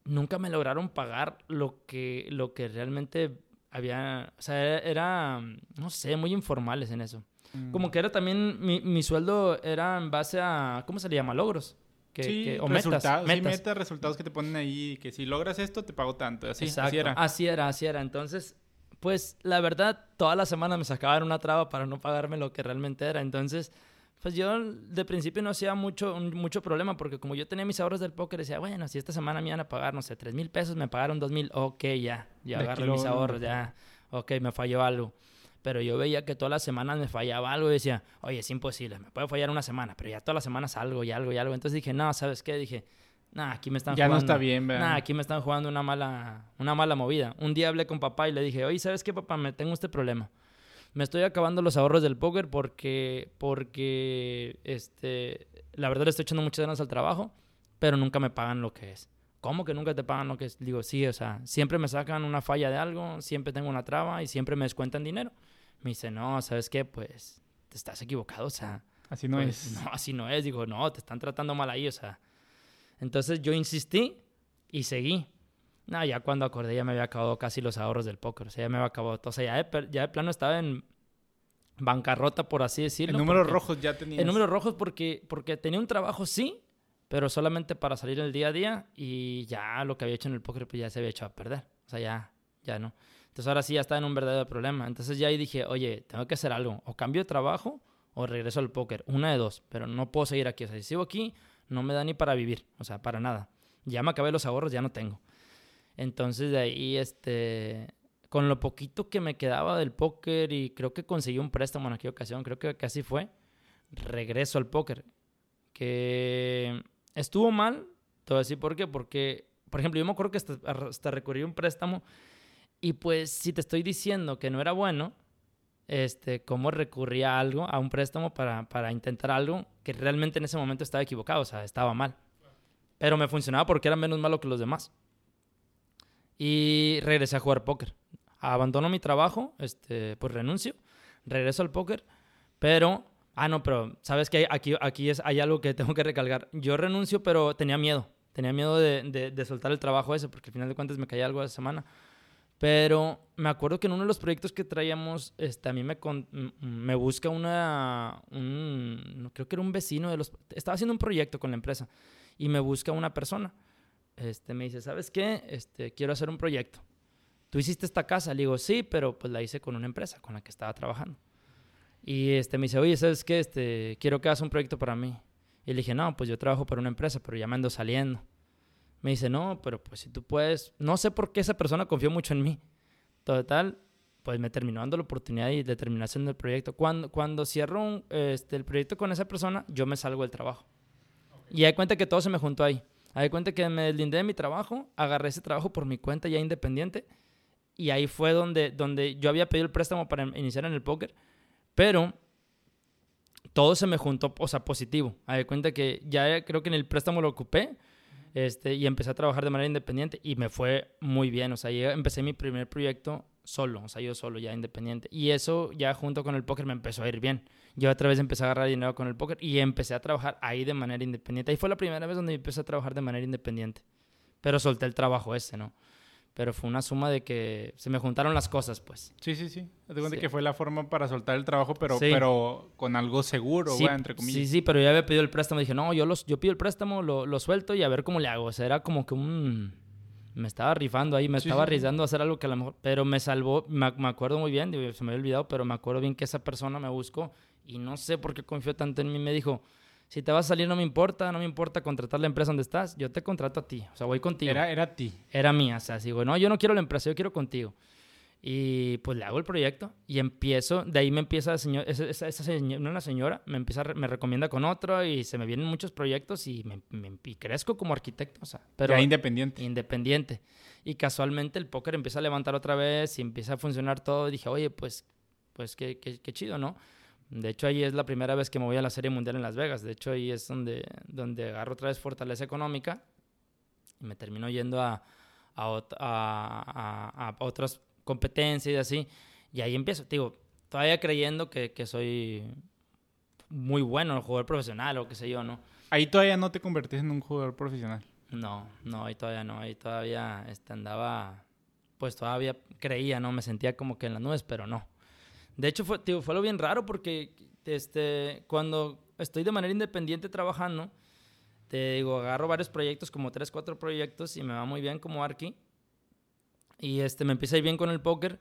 nunca me lograron pagar lo que, lo que realmente había, o sea, era, no sé, muy informales en eso. Como mm. que era también, mi, mi sueldo era en base a, ¿cómo se le llama? Logros sí, o resultados, metas, metas. resultados que te ponen ahí, que si logras esto te pago tanto, así, así era. Así era, así era. Entonces, pues la verdad, toda la semana me sacaban una traba para no pagarme lo que realmente era. Entonces, pues yo de principio no hacía mucho, mucho problema porque como yo tenía mis ahorros del póker, decía, bueno, si esta semana me iban a pagar, no sé, tres mil pesos, me pagaron dos mil, ok, ya, ya agarré mis ahorros, ya, ok, me falló algo pero yo veía que todas las semanas me fallaba algo y decía, oye, es imposible, me puede fallar una semana, pero ya todas las semanas algo y algo y algo. Entonces dije, no, ¿sabes qué? Dije, nah, aquí me están ya jugando. Ya no está bien, ¿verdad? Nah, aquí me están jugando una mala, una mala movida. Un día hablé con papá y le dije, oye, ¿sabes qué, papá? Me tengo este problema. Me estoy acabando los ahorros del póker porque, porque, este, la verdad le estoy echando muchas ganas al trabajo, pero nunca me pagan lo que es. ¿Cómo que nunca te pagan lo que es? Digo, sí, o sea, siempre me sacan una falla de algo, siempre tengo una traba y siempre me descuentan dinero. Me dice, no, ¿sabes qué? Pues te estás equivocado, o sea. Así no pues, es. No, así no es. Digo, no, te están tratando mal ahí, o sea. Entonces yo insistí y seguí. No, ya cuando acordé ya me había acabado casi los ahorros del póker. O sea, ya me había acabado. O sea, ya de, ya de plano estaba en bancarrota, por así decirlo. En números rojos ya tenía. En números rojos porque, porque tenía un trabajo, sí, pero solamente para salir el día a día y ya lo que había hecho en el póker pues ya se había hecho a perder. O sea, ya, ya no. Entonces ahora sí ya estaba en un verdadero problema. Entonces ya ahí dije, oye, tengo que hacer algo. O cambio de trabajo o regreso al póker. Una de dos. Pero no puedo seguir aquí. O sea, si sigo aquí, no me da ni para vivir. O sea, para nada. Ya me acabé los ahorros, ya no tengo. Entonces de ahí, este, con lo poquito que me quedaba del póker y creo que conseguí un préstamo en aquella ocasión, creo que casi fue, regreso al póker. Que estuvo mal, te voy a por qué, porque, por ejemplo, yo me acuerdo que hasta, hasta recurrí un préstamo y pues si te estoy diciendo que no era bueno, este, cómo recurría a algo, a un préstamo para, para intentar algo que realmente en ese momento estaba equivocado, o sea, estaba mal. Pero me funcionaba porque era menos malo que los demás. Y regresé a jugar póker. Abandono mi trabajo, este, pues renuncio, regreso al póker, pero, ah, no, pero sabes que aquí, aquí es, hay algo que (laughs) tengo que recalcar. Yo renuncio, pero tenía miedo, tenía miedo de, de, soltar el trabajo ese, porque al final de cuentas me caía algo esa semana. Pero me acuerdo que en uno de los proyectos que traíamos, este, a mí me, me busca una, un, creo que era un vecino de los, estaba haciendo un proyecto con la empresa y me busca una persona. Este, me dice, ¿sabes qué? Este, quiero hacer un proyecto. ¿Tú hiciste esta casa? Le digo, sí, pero pues la hice con una empresa con la que estaba trabajando. Y este, me dice, oye, ¿sabes qué? Este, quiero que hagas un proyecto para mí. Y le dije, no, pues yo trabajo para una empresa, pero ya me ando saliendo. Me dice, no, pero pues si tú puedes, no sé por qué esa persona confió mucho en mí. Total, pues me terminó dando la oportunidad y determinación del proyecto. Cuando, cuando cierro este, el proyecto con esa persona, yo me salgo del trabajo. Y hay cuenta que todo se me juntó ahí. Hay cuenta que me deslindé de mi trabajo, agarré ese trabajo por mi cuenta ya independiente. Y ahí fue donde, donde yo había pedido el préstamo para iniciar en el póker. Pero todo se me juntó, o sea, positivo. Hay cuenta que ya creo que en el préstamo lo ocupé este, y empecé a trabajar de manera independiente y me fue muy bien. O sea, yo empecé mi primer proyecto solo, o sea, yo solo, ya independiente. Y eso ya junto con el póker me empezó a ir bien. Yo otra vez empecé a agarrar dinero con el póker y empecé a trabajar ahí de manera independiente. Ahí fue la primera vez donde empecé a trabajar de manera independiente. Pero solté el trabajo ese, ¿no? pero fue una suma de que se me juntaron las cosas, pues. Sí, sí, sí. Te cuenta que fue la forma para soltar el trabajo, pero, pero con algo seguro, sí, entre comillas. Sí, sí, pero ya había pedido el préstamo. Dije, no, yo, los, yo pido el préstamo, lo, lo suelto y a ver cómo le hago. O sea, era como que un... Me estaba rifando ahí, me estaba arriesgando a hacer algo que a lo mejor... Pero me salvó, me, me acuerdo muy bien, se me había olvidado, pero me acuerdo bien que esa persona me buscó y no sé por qué confió tanto en mí. Me dijo, si te vas a salir no me importa, no me importa contratar la empresa donde estás, yo te contrato a ti, o sea, voy contigo. Era, era ti. Era mía, o sea, digo, no, yo no quiero la empresa, yo quiero contigo. Y pues le hago el proyecto y empiezo, de ahí me empieza señor, esa, esa, señora, una señora, me empieza, me recomienda con otro y se me vienen muchos proyectos y, me, y crezco como arquitecto, o sea, pero... Ya independiente. Independiente. Y casualmente el póker empieza a levantar otra vez y empieza a funcionar todo. Y dije, oye, pues, pues qué, qué, qué chido, ¿no? De hecho, ahí es la primera vez que me voy a la Serie Mundial en Las Vegas. De hecho, ahí es donde, donde agarro otra vez fortaleza económica y me termino yendo a, a, a, a otras competencia y así. Y ahí empiezo, digo, todavía creyendo que, que soy muy bueno, jugador profesional o qué sé yo, ¿no? Ahí todavía no te convertís en un jugador profesional. No, no, ahí todavía no, ahí todavía este, andaba, pues todavía creía, ¿no? Me sentía como que en las nubes, pero no. De hecho, fue, digo, fue algo bien raro porque este, cuando estoy de manera independiente trabajando, te digo, agarro varios proyectos, como tres, cuatro proyectos, y me va muy bien como Arqui. Y este, me empieza a ir bien con el póker.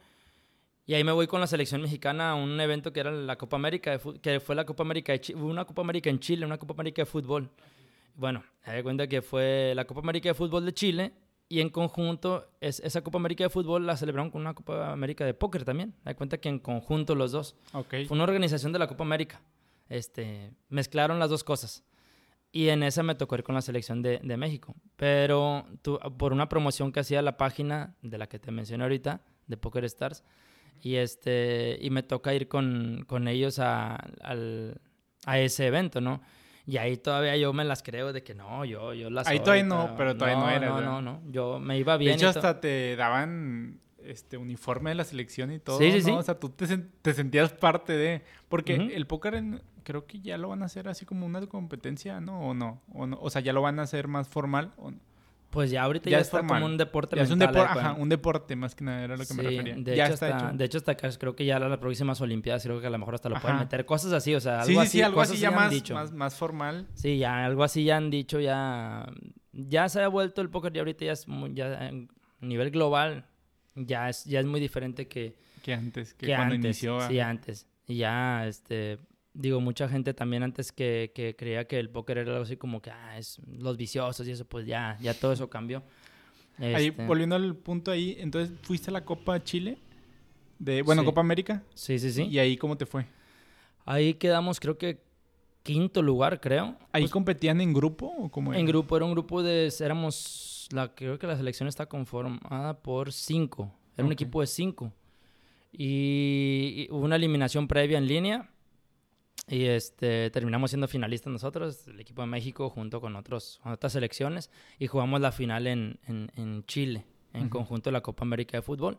Y ahí me voy con la selección mexicana a un evento que era la Copa América, que fue la Copa América, de una Copa América en Chile, una Copa América de fútbol. Bueno, me cuenta que fue la Copa América de fútbol de Chile y en conjunto es, esa Copa América de fútbol la celebraron con una Copa América de póker también. Me cuenta que en conjunto los dos. Okay. Fue una organización de la Copa América. Este, mezclaron las dos cosas. Y en esa me tocó ir con la selección de, de México. Pero por una promoción que hacía la página de la que te mencioné ahorita, de Poker Stars, y, este, y me toca ir con, con ellos a, al, a ese evento, ¿no? Y ahí todavía yo me las creo de que no, yo, yo las Ahí todavía no, pero todavía no, era. No, no, no, yo me iba bien. De hecho, hasta te daban este uniforme de la selección y todo. Sí, sí, ¿no? sí. O sea, tú te, te sentías parte de. Porque el póker en, creo que ya lo van a hacer así como una competencia, ¿no? ¿O no? ¿O, no? o sea, ya lo van a hacer más formal. ¿o no? Pues ya ahorita ya, ya está formal. como un deporte ya es un, depor ajá, un deporte más que nada, era lo que sí, me refería. De ya hecho está hasta, hecho. De hecho, hasta acá creo que ya las próximas Olimpiadas creo que a lo mejor hasta lo pueden meter. Cosas así, o sea, algo Sí, sí, así. sí, algo así ya han más, dicho. más, más formal. Sí, ya algo así ya han dicho, ya... Ya se ha vuelto el póker y ahorita ya es muy, ya a nivel global ya es, ya es muy diferente que, Que antes, que, que cuando antes. inició. Sí, antes. Y ya, este... Digo, mucha gente también antes que, que creía que el póker era algo así como que, ah, es los viciosos y eso, pues ya, ya todo eso cambió. Ahí, Este, volviendo al punto ahí, entonces, ¿fuiste a la Copa Chile? De, bueno, Sí. Copa América. Sí, sí, sí. ¿Y ahí cómo te fue? Ahí quedamos, creo que quinto lugar, creo. ¿Ahí Pues, competían en grupo o cómo en era? grupo, era un grupo de. Éramos. La, creo que la selección está conformada por cinco. Era un Ok. equipo de cinco. Y, y hubo una eliminación previa en línea. Y este, terminamos siendo finalistas nosotros, el equipo de México, junto con, otros, con otras selecciones. Y jugamos la final en, en, en Chile, en Ujú. conjunto de la Copa América de Fútbol.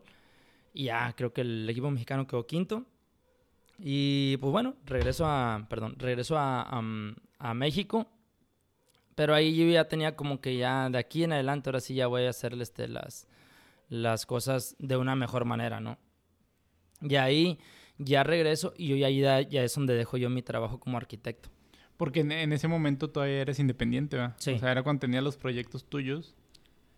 Y ya creo que el equipo mexicano quedó quinto. Y pues bueno, regreso a, perdón, regreso a, a, a México. Pero ahí yo ya tenía como que ya de aquí en adelante, ahora sí ya voy a hacer este, las, las cosas de una mejor manera, ¿no? Y ahí ya regreso y yo ya, ya, ya es donde dejo yo mi trabajo como arquitecto. Porque en, en ese momento todavía eres independiente, ¿verdad? Sí. O sea, era cuando tenías los proyectos tuyos.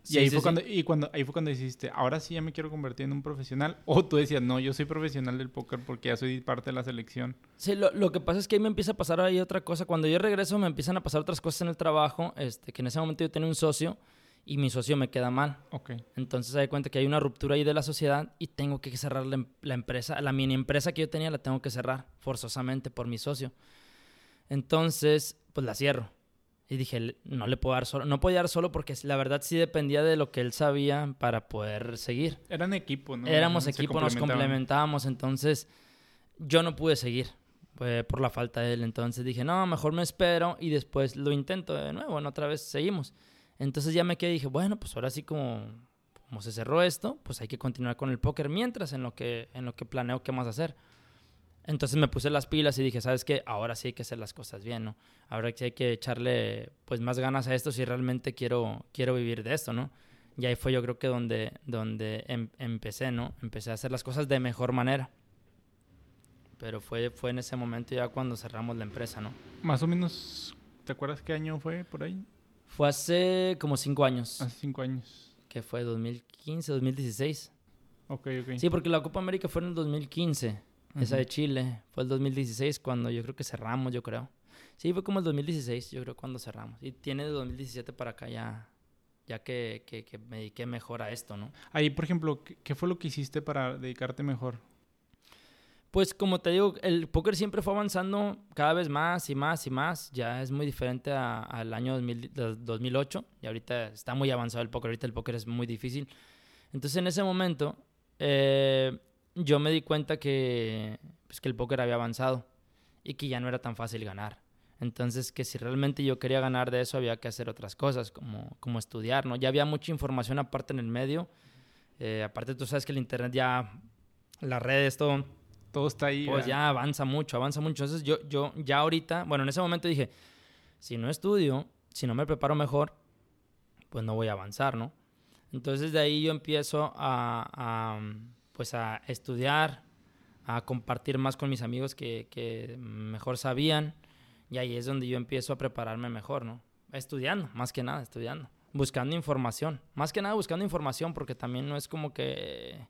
Y Sí, ahí sí, fue cuando, y cuando, ahí fue cuando dijiste, ahora sí ya me quiero convertir en un profesional. O tú decías, no, yo soy profesional del póker porque ya soy parte de la selección. Sí, lo, lo que pasa es que ahí me empieza a pasar ahí otra cosa. Cuando yo regreso me empiezan a pasar otras cosas en el trabajo, este, que en ese momento yo tenía un socio y mi socio me queda mal. Ok. Entonces se da cuenta que hay una ruptura ahí de la sociedad y tengo que cerrar la, em- la empresa, la mini empresa que yo tenía la tengo que cerrar forzosamente por mi socio. Entonces, pues la cierro. Y dije, "Le- no le puedo dar solo, no podía dar solo porque la verdad sí dependía de lo que él sabía para poder seguir. Eran equipo, ¿no? Éramos Se equipo, nos complementaban. complementábamos, entonces yo no pude seguir eh, por la falta de él. Entonces dije, no, mejor me espero y después lo intento de nuevo, bueno, otra vez seguimos. Entonces ya me quedé y dije, bueno, pues ahora sí como, como se cerró esto, pues hay que continuar con el póker mientras en lo que, en lo que planeo qué más hacer. Entonces me puse las pilas y dije, ¿sabes qué? Ahora sí hay que hacer las cosas bien, ¿no? Ahora sí hay que echarle pues más ganas a esto si realmente quiero, quiero vivir de esto, ¿no? Y ahí fue yo creo que donde, donde em- empecé, ¿no? Empecé a hacer las cosas de mejor manera. Pero fue, fue en ese momento ya cuando cerramos la empresa, ¿no? Más o menos, ¿te acuerdas qué año fue por ahí? Fue hace como cinco años, Hace cinco años. que fue 2015, 2016. Ok, ok. Sí, porque la Copa América fue en el 2015, esa de Chile. Fue el 2016 cuando yo creo que cerramos, yo creo. Sí, fue como el 2016, yo creo, cuando cerramos. Y tiene de 2017 para acá ya, ya que, que, que me dediqué mejor a esto, ¿no? Ahí, por ejemplo, ¿qué, qué fue lo que hiciste para dedicarte mejor? Pues como te digo, el póker siempre fue avanzando cada vez más y más y más. Ya es muy diferente al año 2000 de- 2008 y ahorita está muy avanzado el póker. Ahorita el póker es muy difícil. Entonces en ese momento eh, yo me di cuenta que, pues, que el póker había avanzado y que ya no era tan fácil ganar. Entonces que si realmente yo quería ganar de eso había que hacer otras cosas como, como estudiar, ¿no? Ya había mucha información aparte en el medio. Eh, aparte tú sabes que el internet ya, las redes, todo Todo está ahí. pues ¿verdad? ya avanza mucho, avanza mucho. Entonces yo, yo ya ahorita, bueno, en ese momento dije, si no estudio, si no me preparo mejor, pues no voy a avanzar, ¿no? Entonces de ahí yo empiezo a, a, pues a estudiar, a compartir más con mis amigos que, que mejor sabían. Y ahí es donde yo empiezo a prepararme mejor, ¿no? Estudiando, más que nada, estudiando. Buscando información. Más que nada buscando información porque también no es como que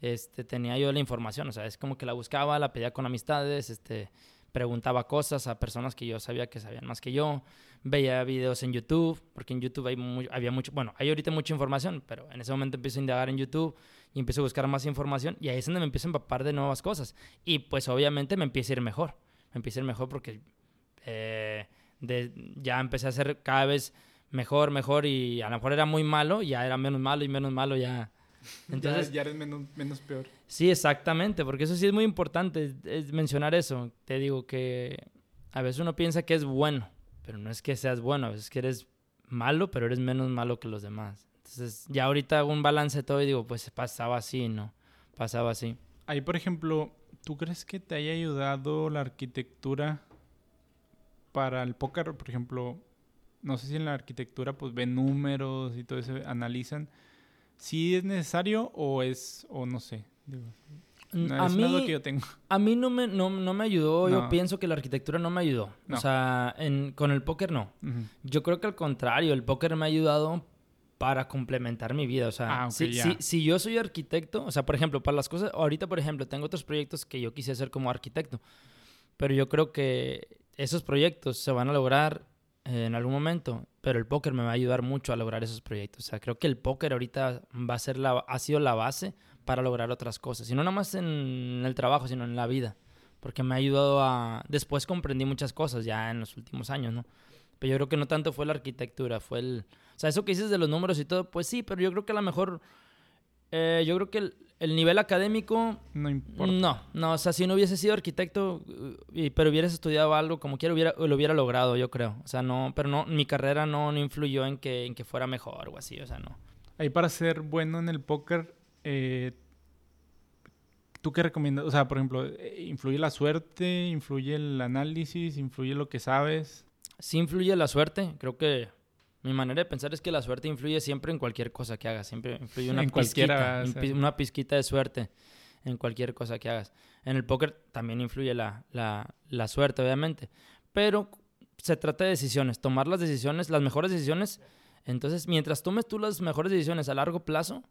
este, tenía yo la información. O sea, es como que la buscaba, la pedía con amistades, este, preguntaba cosas a personas que yo sabía que sabían más que yo. Veía videos en YouTube, porque en YouTube hay mu- había mucho, bueno, hay ahorita mucha información, pero en ese momento empiezo a indagar en YouTube y empiezo a buscar más información y ahí es donde me empiezo a empapar de nuevas cosas. Y pues obviamente me empieza a ir mejor. Me empieza a ir mejor porque eh, de- ya empecé a ser cada vez mejor, mejor y a lo mejor era muy malo, ya era menos malo y menos malo ya. Entonces, ya, ya eres menos, menos peor. Sí, exactamente, porque eso sí es muy importante es- mencionar eso. Te digo que a veces uno piensa que es bueno, pero no es que seas bueno, a veces que eres malo, pero eres menos malo que los demás. Entonces, ya ahorita hago un balance de todo y digo, pues pasaba así, ¿no? Pasaba así. Ahí, por ejemplo, ¿tú crees que te haya ayudado la arquitectura para el póker? Por ejemplo, no sé si en la arquitectura pues ven números y todo eso, analizan. ¿Si es necesario o es, o no sé? Digo, no, a, es mí, que yo tengo. a mí no me, no, no me ayudó, yo pienso que la arquitectura no me ayudó. O sea, en- con el póker no. Yo creo que al contrario, el póker me ha ayudado para complementar mi vida. O sea, Ah, si, si- si yo soy arquitecto, o sea, por ejemplo, para las cosas, ahorita, por ejemplo, tengo otros proyectos que yo quise hacer como arquitecto, pero yo creo que esos proyectos se van a lograr eh, en algún momento, pero el póker me va a ayudar mucho a lograr esos proyectos. O sea, creo que el póker ahorita va a ser la, ha sido la base para lograr otras cosas, y no nada más en el trabajo, sino en la vida, porque me ha ayudado a... Después comprendí muchas cosas ya en los últimos años, ¿no? Pero yo creo que no tanto fue la arquitectura, fue el... O sea, eso que dices de los números y todo, pues sí, pero yo creo que a lo mejor... eh, yo creo que el, el nivel académico... No importa. No, no, o sea, si no hubiese sido arquitecto, uh, y, pero hubieras estudiado algo como quiera, hubiera, lo hubiera logrado, yo creo. O sea, no, pero no, mi carrera no, no influyó en que, en que fuera mejor o así, o sea, no. Ahí para ser bueno en el póker, eh, ¿tú qué recomiendas? O sea, por ejemplo, eh, ¿influye la suerte? ¿Influye el análisis? ¿Influye lo que sabes? Sí influye la suerte, creo que mi manera de pensar es que la suerte influye siempre en cualquier cosa que hagas, siempre influye (laughs) una En pizquita, pi- una pizquita de suerte en cualquier cosa que hagas. En el póker también influye la, la, la suerte, obviamente, pero se trata de decisiones, tomar las decisiones, las mejores decisiones. Entonces, mientras tomes tú las mejores decisiones a largo plazo,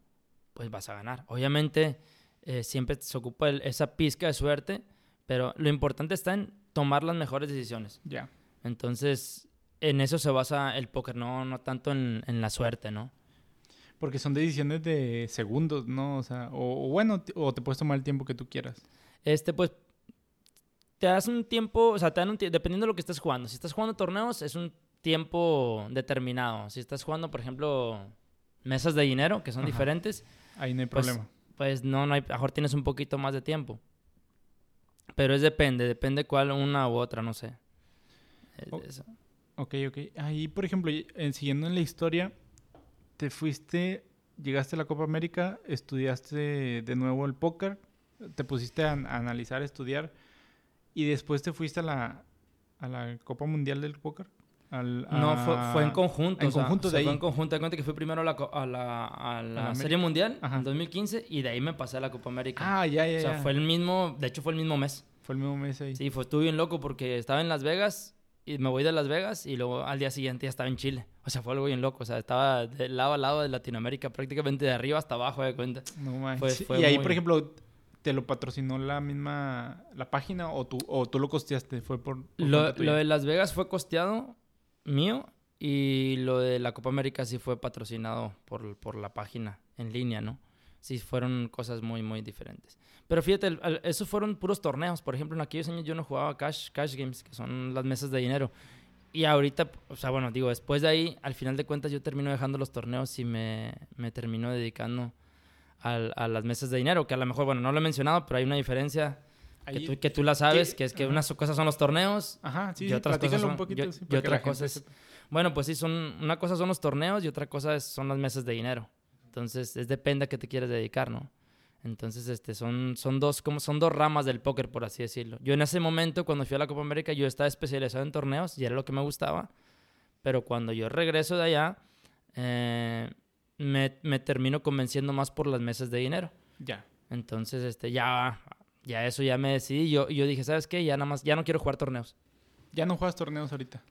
pues vas a ganar. Obviamente, eh, siempre se ocupa el- esa pizca de suerte, pero lo importante está en tomar las mejores decisiones. Ya. Entonces, en eso se basa el póker, no, no tanto en, en la suerte, ¿no? Porque son decisiones de segundos, ¿no? O sea, o, o bueno, o te puedes tomar el tiempo que tú quieras. Este, pues, te das un tiempo, o sea, te dan un dependiendo de lo que estés jugando. Si estás jugando torneos, es un tiempo determinado. Si estás jugando, por ejemplo, mesas de dinero, que son Ajá. diferentes, Ahí no hay Pues, problema. pues no, no hay, mejor tienes un poquito más de tiempo. Pero es depende, depende cuál una u otra, no sé. Eso. Ok, ok. Ahí, por ejemplo, en- siguiendo en la historia, te fuiste, llegaste a la Copa América, estudiaste de nuevo el póker, te pusiste a, a analizar, a estudiar, y después te fuiste a la, a la Copa Mundial del Póker. Al- No, fue, fue en a- conjunto. en o sea, conjunto o de sea, Fue ahí. en conjunto. De cuenta que fui primero a la, a la, a la. Serie Mundial Ajá. en 2015 y de ahí me pasé a la Copa América. Ah, ya, ya, o sea, ya. fue el mismo, de hecho fue el mismo mes. Fue el mismo mes ahí. Sí, fue, estuve bien loco porque estaba en Las Vegas y me voy de Las Vegas y luego al día siguiente ya estaba en Chile. O sea, fue algo bien loco. O sea, estaba de lado a lado de Latinoamérica, prácticamente de arriba hasta abajo, de cuenta. No manches. Fue y ahí, muy- por ejemplo, ¿te lo patrocinó la misma la página o tú, o tú lo costeaste? Fue por, por Lo, lo de Las Vegas fue costeado mío Y lo de la Copa América sí fue patrocinado por, por la página en línea, ¿no? Sí, fueron cosas muy, muy diferentes. Pero fíjate, esos fueron puros torneos. Por ejemplo, en aquellos años yo no jugaba cash, cash games, que son las mesas de dinero. Y ahorita, o sea, bueno, digo, después de ahí, al final de cuentas yo termino dejando los torneos y me, me termino dedicando a, a, las mesas de dinero, que a lo mejor, bueno, no lo he mencionado, pero hay una diferencia que, tú, que tú, la sabes, que es que unas cosas son los torneos Ajá, sí, y otras cosas son, un poquito, y, otra cosa es... Bueno, pues sí, son, una cosa son los torneos y otra cosa son las mesas de dinero. Entonces, es depende a qué te quieres dedicar, ¿no? Entonces, este, son, son, dos, como son dos ramas del póker, por así decirlo. Yo en ese momento, cuando fui a la Copa América, yo estaba especializado en torneos y era lo que me gustaba. Pero cuando yo regreso de allá, eh, me, me, termino convenciendo más por las mesas de dinero. Ya. Entonces, este, ya, ya eso ya me decidí. Yo, yo dije, ¿sabes qué? Ya nada más, ya no quiero jugar torneos. ¿Ya no juegas torneos ahorita?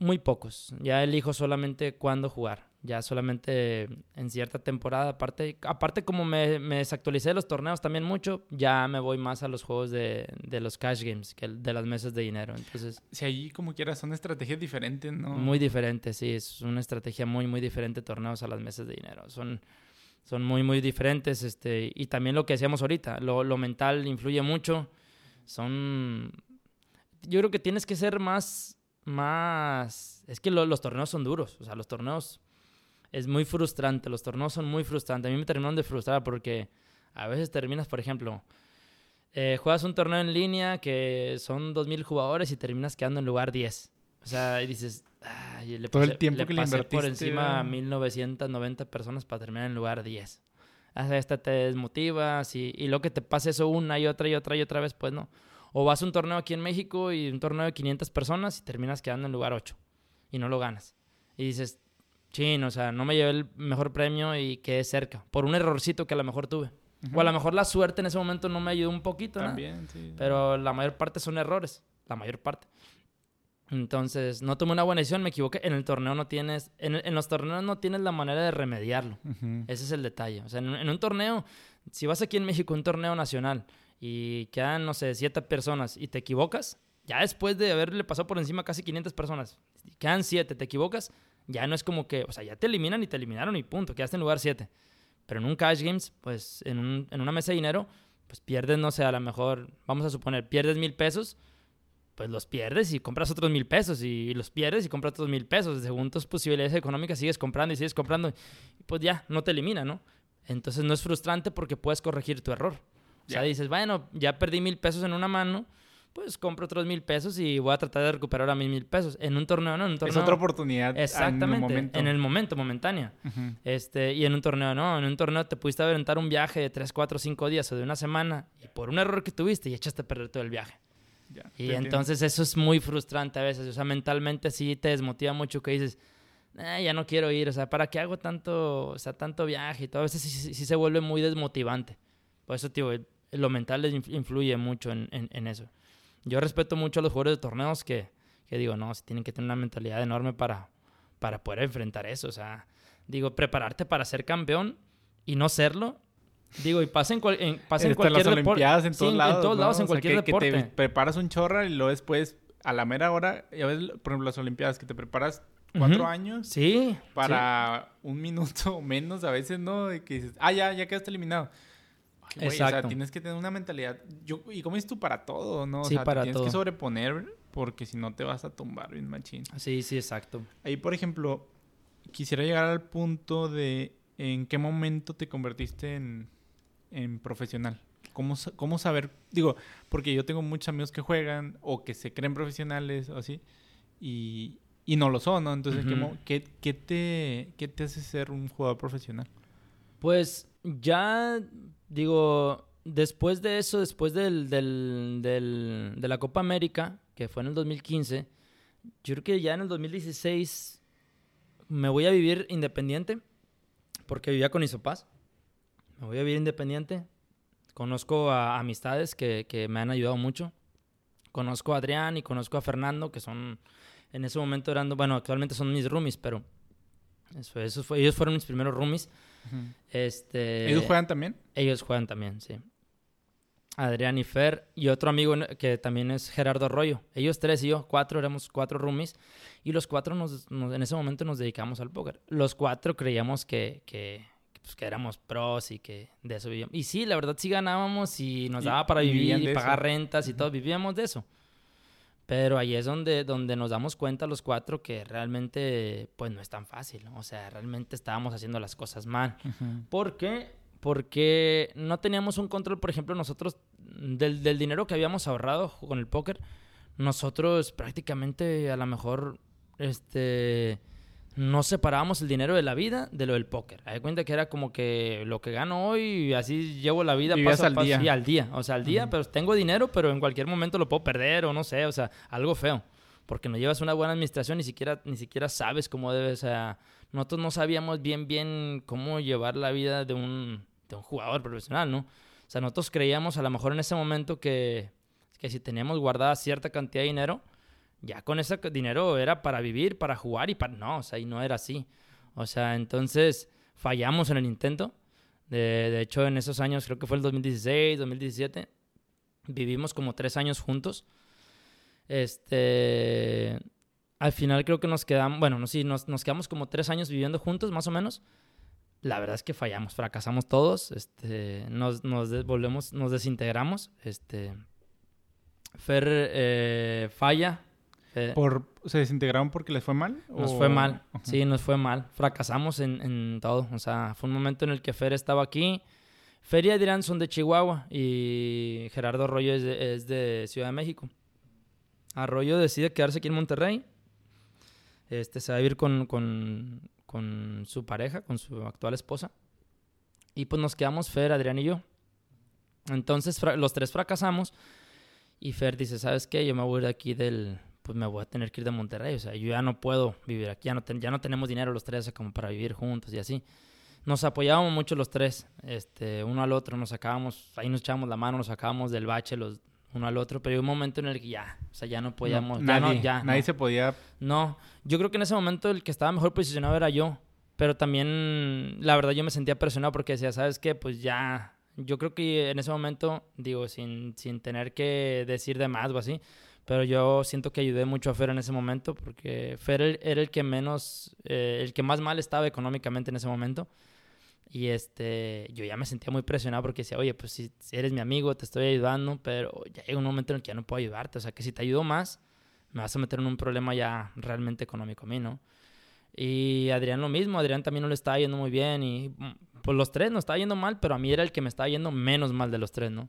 Muy pocos. Ya elijo solamente cuándo jugar ya solamente en cierta temporada. Aparte, aparte como me, me, desactualicé de los torneos también mucho, ya me voy más a los juegos de, de, los cash games que de las mesas de dinero. Entonces, si allí como quieras son estrategias diferentes, ¿no? Muy diferentes, sí. Es una estrategia muy, muy diferente torneos a las mesas de dinero. Son, son muy, muy diferentes. Este, y también lo que decíamos ahorita, lo, lo mental influye mucho. Son... Yo creo que tienes que ser más... Más... Es que los torneos son duros. O sea, los torneos es muy frustrante. Los torneos son muy frustrantes. A mí me terminaron de frustrar porque a veces terminas, por ejemplo, eh, juegas un torneo en línea que son 2.000 jugadores y terminas quedando en lugar 10. O sea, y dices, ay, le Todo el tiempo que le pasé por encima a 1.990 personas para terminar en lugar 10. O sea, esta te desmotivas y, y lo que te pasa eso una y otra y otra y otra vez, pues no. O vas a un torneo aquí en México y un torneo de 500 personas y terminas quedando en lugar 8 y no lo ganas. Y dices, chin, o sea, no me llevé el mejor premio y quedé cerca, por un errorcito que a lo mejor tuve. O a lo mejor la suerte en ese momento no me ayudó un poquito, También, sí. Pero la mayor parte son errores, la mayor parte. Entonces, no tomé una buena decisión, me equivoqué. En el torneo no tienes, en, los torneos no tienes la manera de remediarlo. Ese es el detalle. O sea, en, un torneo, si vas aquí en México, un torneo nacional, y quedan, no sé, siete personas y te equivocas, ya después de haberle pasado por encima casi 500 personas, quedan siete, te equivocas, ya no es como que, o sea, ya te eliminan y te eliminaron y punto, quedaste en lugar 7. Pero en un cash games, pues en, un, en una mesa de dinero, pues pierdes, no sé, a lo mejor, vamos a suponer, pierdes mil pesos, pues los pierdes y compras otros mil pesos y los pierdes y compras otros mil pesos. Según tus posibilidades económicas sigues comprando y sigues comprando y pues ya, no te elimina, ¿no? Entonces no es frustrante porque puedes corregir tu error. O sea, dices, bueno, ya perdí mil pesos en una mano, pues compro otros mil pesos y voy a tratar de recuperar a mis mil pesos. En un torneo, no, en un torneo. Es otra oportunidad. Exactamente. En el momento, en el momento momentánea. este, y en un torneo, no. En un torneo te pudiste aventar un viaje de 3, 4, 5 días o de una semana y por un error que tuviste y echaste a perder todo el viaje. y entonces eso es muy frustrante a veces. O sea, mentalmente sí te desmotiva mucho que dices, ya no quiero ir. O sea, ¿para qué hago tanto, o sea, tanto viaje? Y todo a veces sí, se vuelve muy desmotivante. Por eso, tío, lo mental influye mucho en, en eso. Yo respeto mucho a los jugadores de torneos que, que digo, no, tienen que tener una mentalidad enorme para, para poder enfrentar eso. O sea, digo, prepararte para ser campeón y no serlo. Digo, y pasen en, en, en cualquier las Olimpiadas, en todos lados. En todos lados, en cualquier deporte. Que te preparas un chorra y luego después, a la mera hora, ya ves, por ejemplo, las Olimpiadas, que te preparas cuatro años. Sí. Para un (laughs) minuto o menos a veces, ¿no? Y que dices, ah, ya, ya quedaste eliminado. Exacto. O sea, tienes que tener una mentalidad. Yo, y como dices tú, para todo, ¿no? O sí, sea, para tienes todo. que sobreponer porque si no te vas a tumbar bien machín. Sí, sí, exacto. Ahí, por ejemplo, quisiera llegar al punto de en qué momento te convertiste en, en profesional. ¿Cómo, ¿Cómo saber? Digo, porque yo tengo muchos amigos que juegan o que se creen profesionales o así y, y no lo son, ¿no? Entonces, ¿qué, qué, te, ¿qué te hace ser un jugador profesional? Pues ya digo, después de eso, después del, del, del, de la Copa América, que fue en el 2015, yo creo que ya en el 2016 me voy a vivir independiente, porque vivía con Isopaz. Me voy a vivir independiente. Conozco a amistades que, que me han ayudado mucho. Conozco a Adrián y conozco a Fernando, que son, en ese momento eran, bueno, actualmente son mis roomies, pero eso, eso fue, ellos fueron mis primeros roomies. Este, ¿Ellos juegan también? Ellos juegan también, sí. Adrián y Fer, y otro amigo que también es Gerardo Arroyo. Ellos tres y yo, cuatro, éramos cuatro roomies, y los cuatro nos, en ese momento nos dedicamos al póker. Los cuatro creíamos que, que, pues, que éramos pros y que de eso vivíamos. Y sí, la verdad sí ganábamos y nos daba para vivir y pagar rentas y todo, vivíamos de eso. Pero ahí es donde, donde nos damos cuenta los cuatro que realmente pues no es tan fácil. O sea, realmente estábamos haciendo las cosas mal. ¿Por qué? Porque no teníamos un control, por ejemplo, nosotros del, del dinero que habíamos ahorrado con el póker, nosotros prácticamente a lo mejor este no separábamos el dinero de la vida de lo del póker. Hay cuenta que era como que lo que gano hoy, así llevo la vida paso al día. al día. O sea, al día, pero tengo dinero, pero en cualquier momento lo puedo perder o no sé, o sea, algo feo. Porque no llevas una buena administración, ni siquiera, ni siquiera sabes cómo debes. O sea, nosotros no sabíamos bien, bien cómo llevar la vida de un, de un jugador profesional, ¿no? O sea, nosotros creíamos a lo mejor en ese momento que, que si teníamos guardada cierta cantidad de dinero, ya con ese dinero era para vivir, para jugar y para... No, o sea, y no era así. O sea, entonces fallamos en el intento. De, de hecho, en esos años, creo que fue el 2016, 2017, vivimos como tres años juntos. Este, al final creo que nos quedamos, bueno, no, sí, nos, nos, quedamos como tres años viviendo juntos, más o menos. La verdad es que fallamos, fracasamos todos, este, nos, nos volvemos, nos desintegramos. Este, Fer eh, falla, eh, ¿Por, ¿Se desintegraron porque les fue mal? Nos fue mal, sí, nos fue mal. Fracasamos en, en, todo. O sea, fue un momento en el que Fer estaba aquí. Fer y Adrián son de Chihuahua y Gerardo Arroyo es de, es de Ciudad de México. Arroyo decide quedarse aquí en Monterrey. Este, se va a vivir con, con, con su pareja, con su actual esposa. Y pues nos quedamos Fer, Adrián y yo. Entonces los tres fracasamos. Y Fer dice, ¿sabes qué? Yo me voy a ir de aquí del, pues me voy a tener que ir de Monterrey. O sea, yo ya no puedo vivir aquí, ya no, ya no tenemos dinero los tres como para vivir juntos y así. Nos apoyábamos mucho los tres, este, uno al otro, nos sacábamos, ahí nos echábamos la mano, nos sacábamos del bache los, uno al otro, pero hay un momento en el que ya, o sea, ya no podíamos, nadie, ya, nadie se podía. No, yo creo que en ese momento el que estaba mejor posicionado era yo, pero también, la verdad, yo me sentía presionado porque decía, ¿sabes qué? Pues ya, yo creo que en ese momento, digo, sin, sin tener que decir de más o así, pero yo siento que ayudé mucho a Fer en ese momento porque Fer era el que menos, eh, el que más mal estaba económicamente en ese momento. Y este, yo ya me sentía muy presionado porque decía, oye, pues si, eres mi amigo, te estoy ayudando, pero ya llega un momento en el que ya no puedo ayudarte. O sea, que si te ayudo más, me vas a meter en un problema ya realmente económico a mí, ¿no? Y Adrián lo mismo, Adrián también no le estaba yendo muy bien y pues los tres nos estaba yendo mal, pero a mí era el que me estaba yendo menos mal de los tres, ¿no?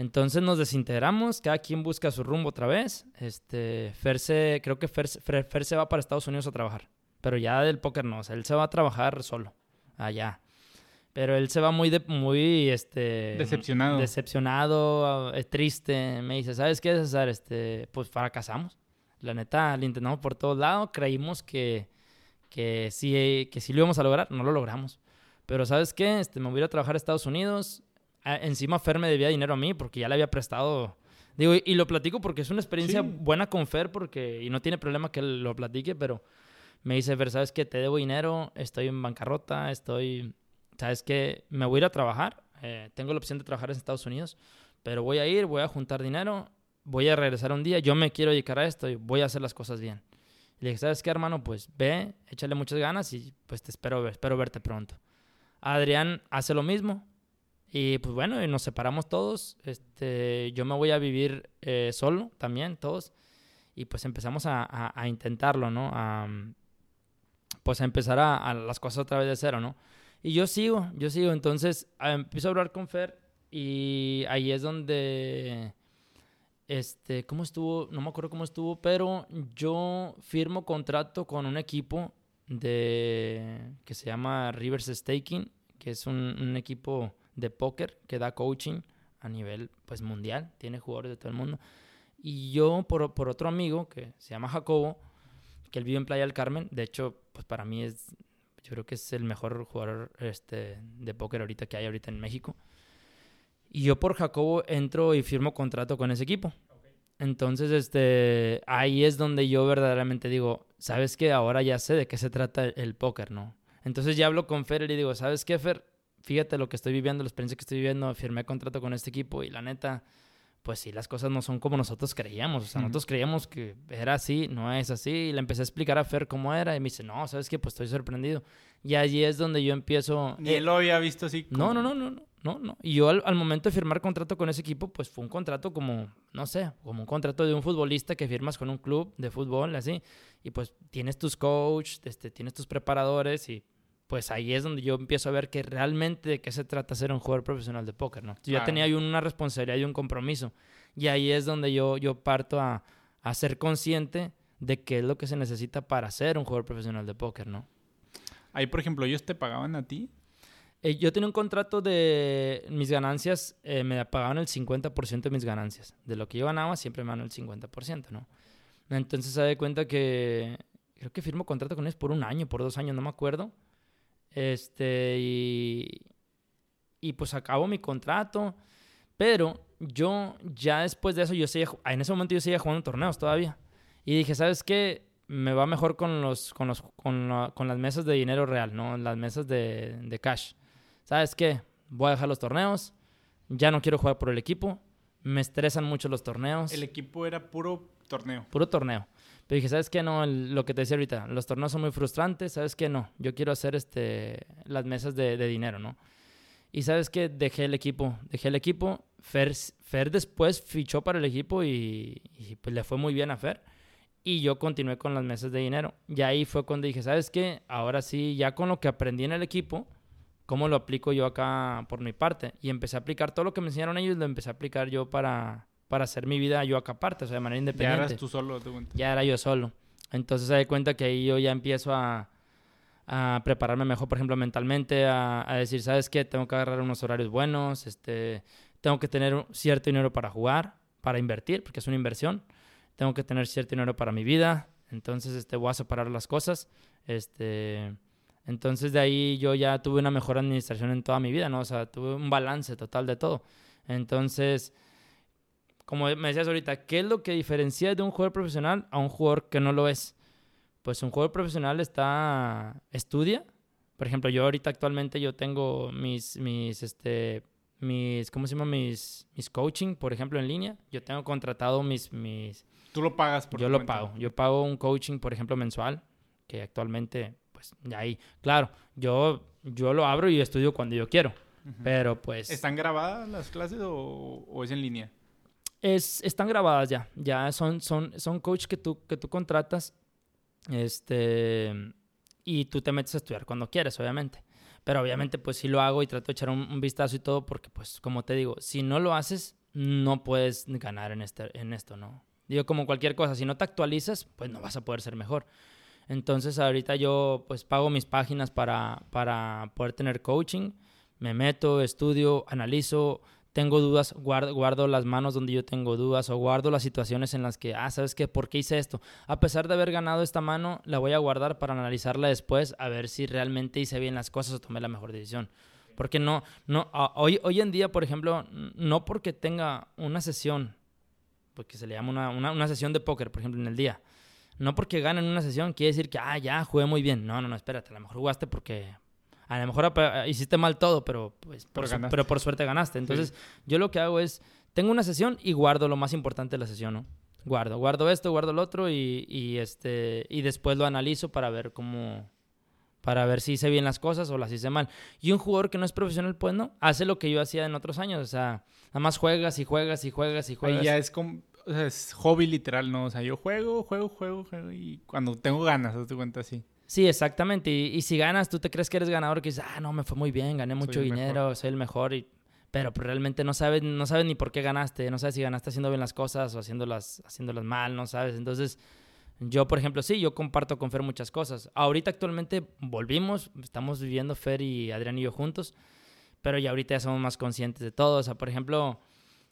Entonces nos desintegramos, cada quien busca su rumbo otra vez. Este, Fer se, creo que Fer, se va para Estados Unidos a trabajar, pero ya del póker no, o sea, él se va a trabajar solo, allá. Pero él se va muy, de, muy, este... Decepcionado. Decepcionado, eh, triste. Me dice, ¿sabes qué, César? Este, pues fracasamos. La neta, lo intentamos por todos lados. Creímos que, que, sí, que sí lo íbamos a lograr. No lo logramos. Pero ¿sabes qué? Este, me voy a ir a trabajar a Estados Unidos. Encima Fer me debía dinero a mí porque ya le había prestado. Digo, y, lo platico porque es una experiencia buena con Fer porque, y no tiene problema que lo platique, pero me dice, Fer, ¿sabes qué? Te debo dinero, estoy en bancarrota, estoy, ¿sabes qué? Me voy a ir a trabajar, eh, tengo la opción de trabajar en Estados Unidos, pero voy a ir, voy a juntar dinero, voy a regresar un día, yo me quiero dedicar a esto y voy a hacer las cosas bien. Y le dije, ¿sabes qué, hermano? Pues ve, échale muchas ganas y pues te espero, espero verte pronto. Adrián hace lo mismo, y pues bueno, nos separamos todos. Este, yo me voy a vivir eh, solo también, todos. Y pues empezamos a, a, intentarlo, ¿no? A, pues a empezar a, las cosas otra vez de cero, ¿no? Y yo sigo, yo sigo. Entonces empiezo a hablar con Fer y ahí es donde, este, ¿cómo estuvo? No me acuerdo cómo estuvo, pero yo firmo contrato con un equipo de, que se llama Rivers Staking, que es un equipo de póker que da coaching a nivel pues mundial, tiene jugadores de todo el mundo. Y yo por, por otro amigo que se llama Jacobo, que él vive en Playa del Carmen, de hecho, pues para mí es, yo creo que es el mejor jugador este, de póker ahorita que hay ahorita en México. Y yo por Jacobo entro y firmo contrato con ese equipo. Entonces, este, ahí es donde yo verdaderamente digo, ¿sabes qué? Ahora ya sé de qué se trata el póker, ¿no? Entonces ya hablo con Fer y digo, ¿sabes qué, Fer? Fíjate lo que estoy viviendo, la experiencia que estoy viviendo, firmé contrato con este equipo y la neta, pues sí, las cosas no son como nosotros creíamos. O sea, nosotros creíamos que era así, no es así. Y le empecé a explicar a Fer cómo era y me dice, no, ¿sabes qué? Pues estoy sorprendido. Y allí es donde yo empiezo... ¿Y él lo había visto así? No, no, no, no, no, no, no. Y yo al, momento de firmar contrato con ese equipo, pues fue un contrato como, no sé, como un contrato de un futbolista que firmas con un club de fútbol, así. Y pues tienes tus coaches, este, tienes tus preparadores y pues ahí es donde yo empiezo a ver que realmente de qué se trata ser un jugador profesional de póker, ¿no? Yo ya tenía ahí una responsabilidad y un compromiso. Y ahí es donde yo, yo parto a, a ser consciente de qué es lo que se necesita para ser un jugador profesional de póker, ¿no? Ahí, por ejemplo, ¿ellos te pagaban a ti? Eh, yo tenía un contrato de mis ganancias, eh, me pagaban el 50% de mis ganancias. De lo que yo ganaba, siempre me dan el 50%, ¿no? Entonces se da cuenta que creo que firmo contrato con ellos por un año, por dos años, no me acuerdo. Este, y, y pues acabo mi contrato. Pero yo ya después de eso, yo seguía, en ese momento yo seguía jugando torneos todavía. Y dije, ¿sabes qué? Me va mejor con, los, con, los, con, con las mesas de dinero real, ¿no? Las mesas de, de cash. ¿Sabes qué? Voy a dejar los torneos. Ya no quiero jugar por el equipo. Me estresan mucho los torneos. El equipo era puro torneo. Puro torneo. Pero dije, ¿sabes qué? No, lo que te decía ahorita, los torneos son muy frustrantes. ¿Sabes qué? No, yo quiero hacer este, las mesas de, de dinero, ¿no? Y ¿sabes qué? Dejé el equipo. Dejé el equipo. Fer, Fer después fichó para el equipo y, y, pues le fue muy bien a Fer. Y yo continué con las mesas de dinero. Y ahí fue cuando dije, ¿sabes qué? Ahora sí, ya con lo que aprendí en el equipo, ¿cómo lo aplico yo acá por mi parte? Y empecé a aplicar todo lo que me enseñaron ellos, lo empecé a aplicar yo para, para hacer mi vida yo acá aparte, o sea, de manera independiente. Ya eras tú solo, te cuento. Ya era yo solo. Entonces se da cuenta que ahí yo ya empiezo a, a prepararme mejor, por ejemplo, mentalmente, a, a, decir, ¿sabes qué? Tengo que agarrar unos horarios buenos, este, tengo que tener cierto dinero para jugar, para invertir, porque es una inversión. Tengo que tener cierto dinero para mi vida. Entonces, este, voy a separar las cosas. Este, entonces de ahí yo ya tuve una mejor administración en toda mi vida, ¿no? O sea, tuve un balance total de todo. Entonces, como me decías ahorita, ¿qué es lo que diferencia de un jugador profesional a un jugador que no lo es? Pues un jugador profesional está, estudia. Por ejemplo, yo ahorita actualmente yo tengo mis, mis, este, mis, ¿cómo se llama? Mis, mis coaching, por ejemplo, en línea. Yo tengo contratado mis, mis... ¿Tú lo pagas por Yo lo pago. Yo pago un coaching, por ejemplo, mensual, que actualmente pues ahí, claro, yo, yo lo abro y estudio cuando yo quiero, pero pues... ¿Están grabadas las clases o, o, es en línea? Es, están grabadas ya, ya son, son, son coach que tú, que tú contratas, este, y tú te metes a estudiar cuando quieres, obviamente. Pero obviamente pues sí lo hago y trato de echar un, un vistazo y todo porque pues como te digo, si no lo haces, no puedes ganar en, este, en esto, ¿no? Digo, como cualquier cosa, si no te actualizas, pues no vas a poder ser mejor. Entonces ahorita yo pues pago mis páginas para, para poder tener coaching. Me meto, estudio, analizo, tengo dudas, guardo, guardo, las manos donde yo tengo dudas o guardo las situaciones en las que, ah, ¿sabes qué? ¿Por qué hice esto? A pesar de haber ganado esta mano, la voy a guardar para analizarla después a ver si realmente hice bien las cosas o tomé la mejor decisión. Porque no, no, hoy, hoy en día, por ejemplo, no porque tenga una sesión, porque se le llama una, una, sesión de póker, por ejemplo, en el día, no porque ganen una sesión quiere decir que, ah, ya, jugué muy bien. No, no, no, espérate. A lo mejor jugaste porque... A lo mejor hiciste mal todo, pero, pues, por, pero por suerte ganaste. Entonces, yo lo que hago es, tengo una sesión y guardo lo más importante de la sesión, ¿no? Guardo, guardo esto, guardo lo otro y, y, este, y después lo analizo para ver cómo, para ver si hice bien las cosas o las hice mal. Y un jugador que no es profesional, pues no, hace lo que yo hacía en otros años, o sea, nada más juegas y juegas y juegas y juegas. Ahí ya es como, o sea, es hobby literal, ¿no? O sea, yo juego, juego, juego, juego y cuando tengo ganas, te cuenta así. Sí, exactamente. Y, si ganas, tú te crees que eres ganador, que dices, ah, no, me fue muy bien, gané mucho dinero, soy el mejor. Y... Pero pues, realmente no sabes, no sabes ni por qué ganaste. No sabes si ganaste haciendo bien las cosas o haciéndolas, haciéndolas mal, no sabes. Entonces, yo, por ejemplo, sí, yo comparto con Fer muchas cosas. Ahorita actualmente volvimos, estamos viviendo Fer y Adrián y yo juntos, pero ya ahorita ya somos más conscientes de todo. O sea, por ejemplo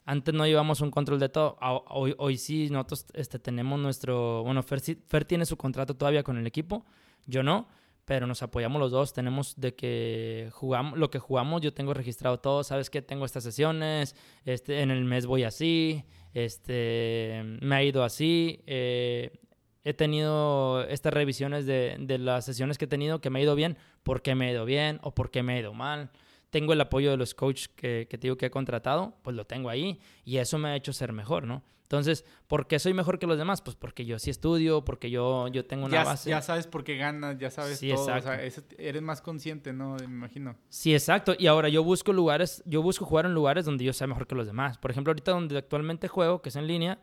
antes no llevamos un control de todo. Hoy, hoy sí, nosotros este, tenemos nuestro... Bueno, Fer, Fer, tiene su contrato todavía con el equipo, yo no, pero nos apoyamos los dos. Tenemos de que jugamos, lo que jugamos, yo tengo registrado todo. ¿Sabes qué? Tengo estas sesiones, este, en el mes voy así, este, me ha ido así. Eh, he tenido estas revisiones de, de las sesiones que he tenido que me ha ido bien, por qué me ha ido bien o por qué me ha ido mal. Tengo el apoyo de los coaches que, que te digo que he contratado, pues lo tengo ahí y eso me ha hecho ser mejor, ¿no? Entonces, ¿por qué soy mejor que los demás? Pues porque yo sí estudio, porque yo, yo tengo una ya, base. Ya sabes por qué ganas, ya sabes Sí, todo. O sea, exacto. eres más consciente, ¿no? Me imagino. Sí, exacto. Y ahora yo busco lugares, yo busco jugar en lugares donde yo sea mejor que los demás. Por ejemplo, ahorita donde actualmente juego, que es en línea,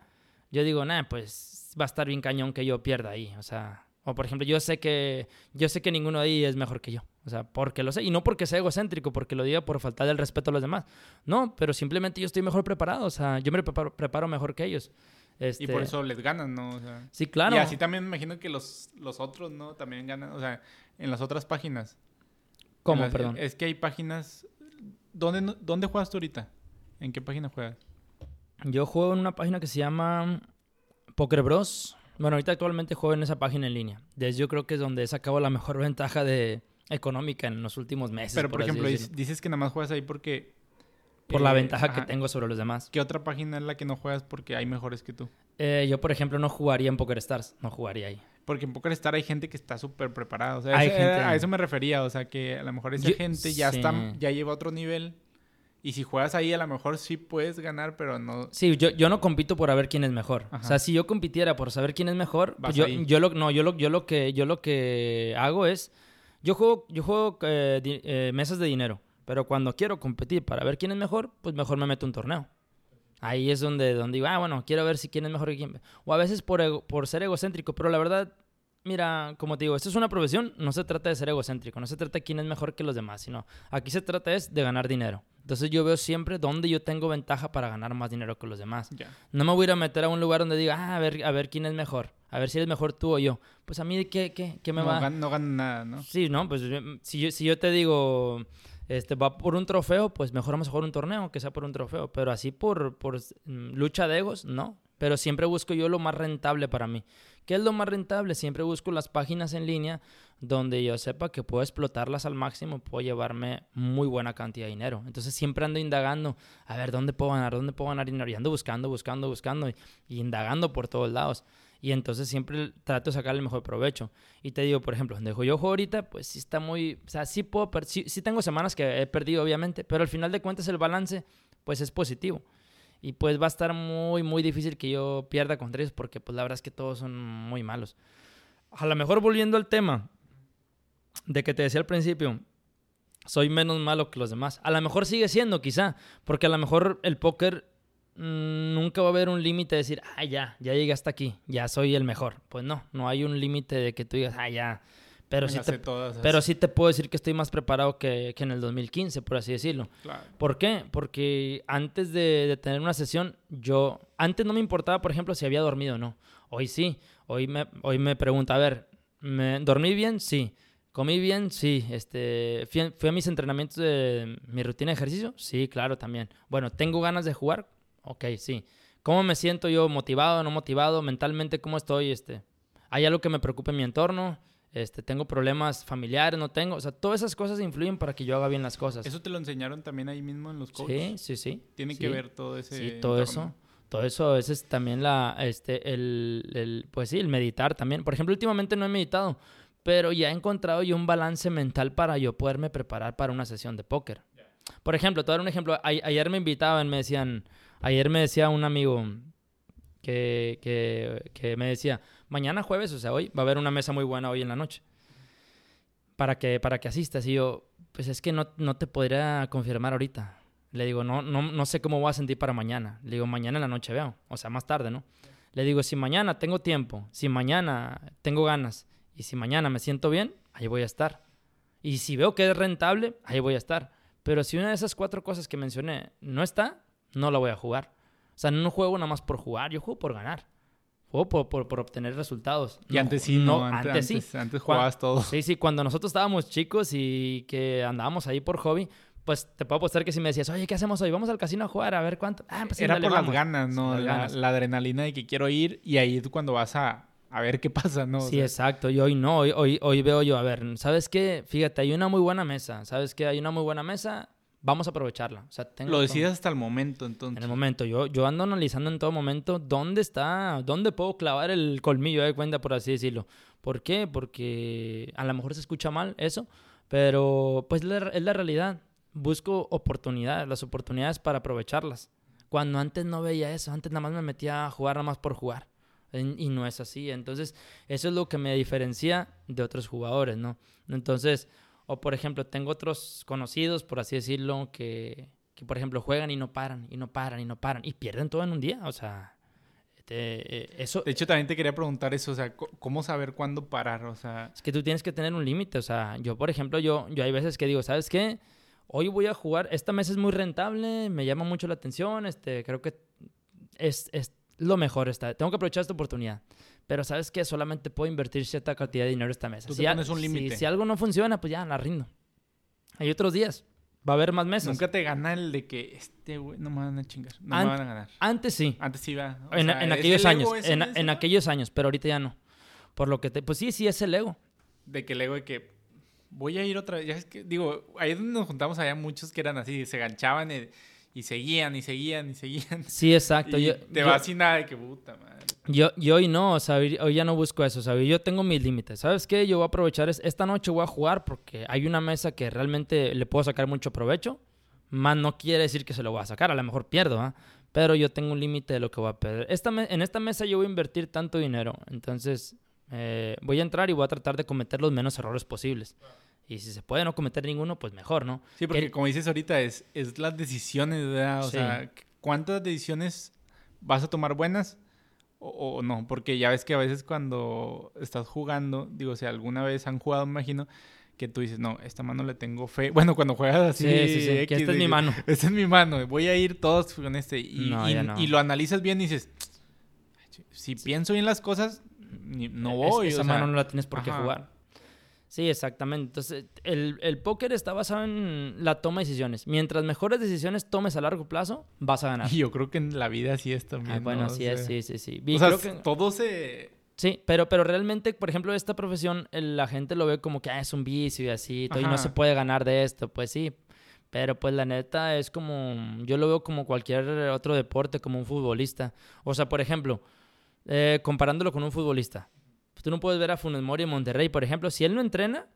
yo digo, nah, pues va a estar bien cañón que yo pierda ahí. O sea, o por ejemplo, yo sé que yo sé que ninguno de ahí es mejor que yo. O sea, porque lo sé. Y no porque sea egocéntrico, porque lo diga por falta del respeto a los demás. No, pero simplemente yo estoy mejor preparado. O sea, yo me preparo, preparo mejor que ellos. Y Este, por eso les ganan, ¿no? O sea, Sí, claro. Y así también me imagino que los, los otros, ¿no? También ganan, o sea, en las otras páginas. ¿Cómo, las- perdón? Es que hay páginas... ¿Dónde, ¿Dónde juegas tú ahorita? ¿En qué página juegas? Yo juego en una página que se llama Poker Bros. Bueno, ahorita actualmente juego en esa página en línea. Desde yo creo que es donde he sacado la mejor (laughs) ventaja de económica en los últimos meses. Pero, por, ejemplo, dices que nada más juegas ahí porque... por la eh, ventaja que tengo sobre los demás. ¿Qué otra página es la que no juegas porque hay mejores que tú? Eh, yo, por ejemplo, no jugaría en Poker Stars. No jugaría ahí. Porque en PokerStar hay gente que está súper preparada. O sea, Hay ese- gente- a eso me refería. O sea, que a lo mejor esa Yo- gente ya sí. está, ya lleva a otro nivel. Y si juegas ahí, a lo mejor sí puedes ganar, pero no. Sí, yo, yo no compito por a ver quién es mejor. Ajá. O sea, si yo compitiera por saber quién es mejor, pues yo, yo lo no, yo lo, yo lo que yo lo que hago es yo juego yo juego eh, di- eh, mesas de dinero, pero cuando quiero competir para ver quién es mejor, pues mejor me meto un torneo. Ahí es donde, donde digo, ah, bueno, quiero ver si quién es mejor que quién. O a veces por, ego- por ser egocéntrico, pero la verdad, mira, como te digo, esto es una profesión, no se trata de ser egocéntrico, no se trata de quién es mejor que los demás, sino aquí se trata es de ganar dinero. Entonces yo veo siempre dónde yo tengo ventaja para ganar más dinero que los demás. No me voy a ir a meter a un lugar donde diga, ah, a ver, a ver quién es mejor, a ver si eres mejor tú o yo. Pues a mí, ¿qué, qué, qué me no, va? gan- no ganan nada, ¿no? Sí, no, pues si yo, si yo te digo, este, va por un trofeo, pues mejor vamos a jugar un torneo que sea por un trofeo. Pero así por, por mm, lucha de egos, no. Pero siempre busco yo lo más rentable para mí. ¿Qué es lo más rentable? Siempre busco las páginas en línea donde yo sepa que puedo explotarlas al máximo, puedo llevarme muy buena cantidad de dinero. Entonces siempre ando indagando, a ver, ¿dónde puedo ganar? ¿Dónde puedo ganar dinero? Y ando buscando, buscando, buscando y, indagando por todos lados. Y entonces siempre trato de sacar el mejor provecho. Y te digo, por ejemplo, donde yo juego ahorita, pues sí está muy... O sea, sí puedo... sí, sí tengo semanas que he perdido, obviamente, pero al final de cuentas el balance, pues es positivo. Y pues va a estar muy, muy difícil que yo pierda contra ellos porque pues la verdad es que todos son muy malos. A lo mejor volviendo al tema de que te decía al principio, soy menos malo que los demás. A lo mejor sigue siendo, quizá, porque a lo mejor el póker mm, nunca va a haber un límite de decir, ah, ya, ya llegué hasta aquí, ya soy el mejor. Pues no, no hay un límite de que tú digas, ah, ya. Pero sí, te, todas, pero sí te puedo decir que estoy más preparado que, que en el 2015, por así decirlo. Claro. ¿Por qué? Porque antes de, de tener una sesión, yo, antes no me importaba, por ejemplo, si había dormido o no. Hoy sí, hoy me, hoy me pregunta, a ver, ¿me, ¿dormí bien? Sí. ¿Comí bien? Sí. Este, fui, fui a mis entrenamientos de mi rutina de ejercicio? Sí, claro, también. Bueno, ¿tengo ganas de jugar? Ok, sí. ¿Cómo me siento yo? ¿Motivado, no motivado? ¿Mentalmente cómo estoy? Este, ¿Hay algo que me preocupe en mi entorno? Este, ¿Tengo problemas familiares? ¿No tengo? O sea, todas esas cosas influyen para que yo haga bien las cosas. ¿Eso te lo enseñaron también ahí mismo en los coaches? Sí, sí, sí. Tiene sí. que ver todo ese. Sí, todo entorno. eso. Todo eso, ese es también la, este, el, el, pues sí, el meditar también. Por ejemplo, últimamente no he meditado, pero ya he encontrado yo un balance mental para yo poderme preparar para una sesión de póker. Por ejemplo, te voy a dar un ejemplo. A- ayer me invitaban, me decían, ayer me decía un amigo que, que, que me decía, mañana jueves, o sea, hoy va a haber una mesa muy buena hoy en la noche para que, para que asistas. Y yo, pues es que no, no te podría confirmar ahorita. Le digo, no, no, no sé cómo voy a sentir para mañana. Le digo, mañana en la noche veo. O sea, más tarde, ¿no? Le digo, si mañana tengo tiempo, si mañana tengo ganas y si mañana me siento bien, ahí voy a estar. Y si veo que es rentable, ahí voy a estar. Pero si una de esas cuatro cosas que mencioné no está, no la voy a jugar. O sea, no juego nada más por jugar, yo juego por ganar. Juego por, por, por obtener resultados. Y antes sí, no, antes, antes, sí. antes, antes Cuan- jugabas todo. Sí, sí, cuando nosotros estábamos chicos y que andábamos ahí por hobby, pues te puedo apostar que si me decías, oye, ¿qué hacemos hoy? Vamos al casino a jugar, a ver cuánto. Ah, pues sí, Era por las vamos. ganas, Sí, ¿no? las la, ganas. la adrenalina de que quiero ir y ahí es cuando vas a, a ver qué pasa, ¿no? O Sí, sea, exacto. Y hoy no, hoy, hoy, hoy veo yo, a ver, ¿sabes qué? Fíjate, hay una muy buena mesa. ¿Sabes qué? Hay una muy buena mesa, vamos a aprovecharla. O sea, tengo lo decides hasta el momento, En entonces. el momento, yo, yo ando analizando en todo momento dónde está, dónde puedo clavar el colmillo de cuenta, por así decirlo. ¿Por qué? Porque a lo mejor se escucha mal eso, pero pues la- es la realidad. busco oportunidades, las oportunidades para aprovecharlas. Cuando antes no veía eso, antes nada más me metía a jugar nada más por jugar. Y no es así. Entonces, eso es lo que me diferencia de otros jugadores, ¿no? Entonces, o por ejemplo, tengo otros conocidos, por así decirlo, que, que por ejemplo juegan y no paran, y no paran, y no paran, y pierden todo en un día. O sea, este, eh, eso... De hecho, también te quería preguntar eso, o sea, ¿cómo saber cuándo parar? O sea... Es que tú tienes que tener un límite, o sea, yo por ejemplo, yo, yo hay veces que digo, ¿sabes qué? Hoy voy a jugar, esta mesa es muy rentable, me llama mucho la atención, este, creo que es, es lo mejor, está, tengo que aprovechar esta oportunidad. Pero sabes que solamente puedo invertir cierta cantidad de dinero esta mesa. si, un límite. Si, algo no funciona, pues ya la rindo. Hay otros días. Va a haber más mesas. Nunca te gana el de que este güey no me van a chingar. No me van a ganar. Antes sí. Antes sí va. en, aquellos años. En, aquellos años, pero ahorita ya no. Por lo que te. Pues sí, sí es el ego. De que el ego de que voy a ir otra vez. Ya es que, digo, ahí donde nos juntamos había muchos que eran así, se ganchaban. Y, seguían y seguían y seguían. Sí, exacto. (laughs) Y te va sin nada de que puta madre. Yo, yo hoy no, o sea, hoy ya no busco eso, ¿sabes? Yo tengo mis límites. ¿Sabes qué? Yo voy a aprovechar, esta noche voy a jugar porque hay una mesa que realmente le puedo sacar mucho provecho. Más no quiere decir que se lo voy a sacar, a lo mejor pierdo, ¿ah? Pero yo tengo un límite de lo que voy a perder. Esta en esta mesa yo voy a invertir tanto dinero, entonces eh, voy a entrar y voy a tratar de cometer los menos errores posibles. Y si se puede no cometer ninguno, pues mejor, ¿no? Sí, porque como dices ahorita, es, es las decisiones, ¿verdad? O sea, ¿cuántas decisiones vas a tomar buenas o, no, porque ya ves que a veces cuando estás jugando, digo, si alguna vez han jugado, me imagino, que tú dices, no, esta mano le tengo fe. (laughs) Bueno, cuando juegas así, sí, sí, sí. que esta es mi mano. (laughs) Esta es mi mano, voy a ir todos con este. Y, y, lo analizas bien y dices, si pienso bien las cosas, no voy. esa mano no la tienes por qué jugar. Sí, exactamente. Entonces, el, el, póker está basado en la toma de decisiones. Mientras mejores decisiones tomes a largo plazo, vas a ganar. Y (laughs) yo creo que en la vida sí es también. Ah, bueno, sí es, sí, sí, sí. o sea, todo se... Sí, pero, pero realmente, por ejemplo, esta profesión, la gente lo ve como que ah, es un vicio y así, y no se puede ganar de esto. Pues sí, pero pues la neta es como, yo lo veo como cualquier otro deporte, como un futbolista. O sea, por ejemplo, eh, comparándolo con un futbolista tú no puedes ver a Funes Mori en Monterrey, por ejemplo, si él no entrena,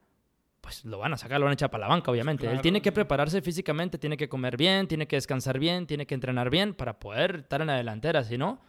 pues lo van a sacar, lo van a echar para la banca, obviamente. Él tiene que prepararse físicamente, tiene que comer bien, tiene que descansar bien, tiene que entrenar bien para poder estar en la delantera, si no,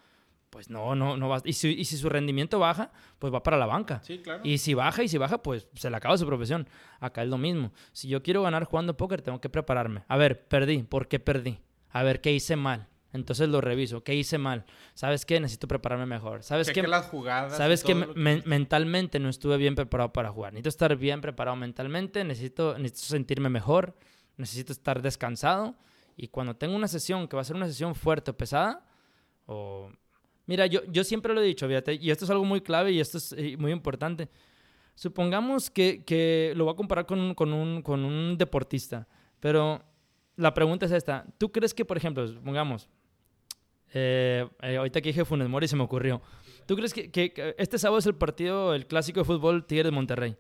pues no, no, no va. Y si, y si su rendimiento baja, pues va para la banca. Sí, claro. Y si baja y si baja, pues se le acaba su profesión. Acá es lo mismo. Si yo quiero ganar jugando póker, tengo que prepararme. A ver, perdí. ¿Por qué perdí? A ver, ¿qué hice mal? Entonces lo reviso. ¿Qué hice mal? ¿Sabes qué? Necesito prepararme mejor. ¿Sabes qué? las jugadas. ¿Sabes que, mentalmente no estuve bien preparado para jugar? Necesito estar bien preparado mentalmente. Necesito, necesito sentirme mejor. Necesito estar descansado. Y cuando tengo una sesión que va a ser una sesión fuerte o pesada, o... Mira, yo, yo siempre lo he dicho, fíjate, y esto es algo muy clave y esto es eh, muy importante. Supongamos que, que lo voy a comparar con, con, un, con un deportista, pero la pregunta es esta. ¿Tú crees que, por ejemplo, supongamos, eh, eh, ahorita que dije Funes Mori se me ocurrió. ¿Tú crees que, este sábado es el partido, el clásico de fútbol Tigre de Monterrey?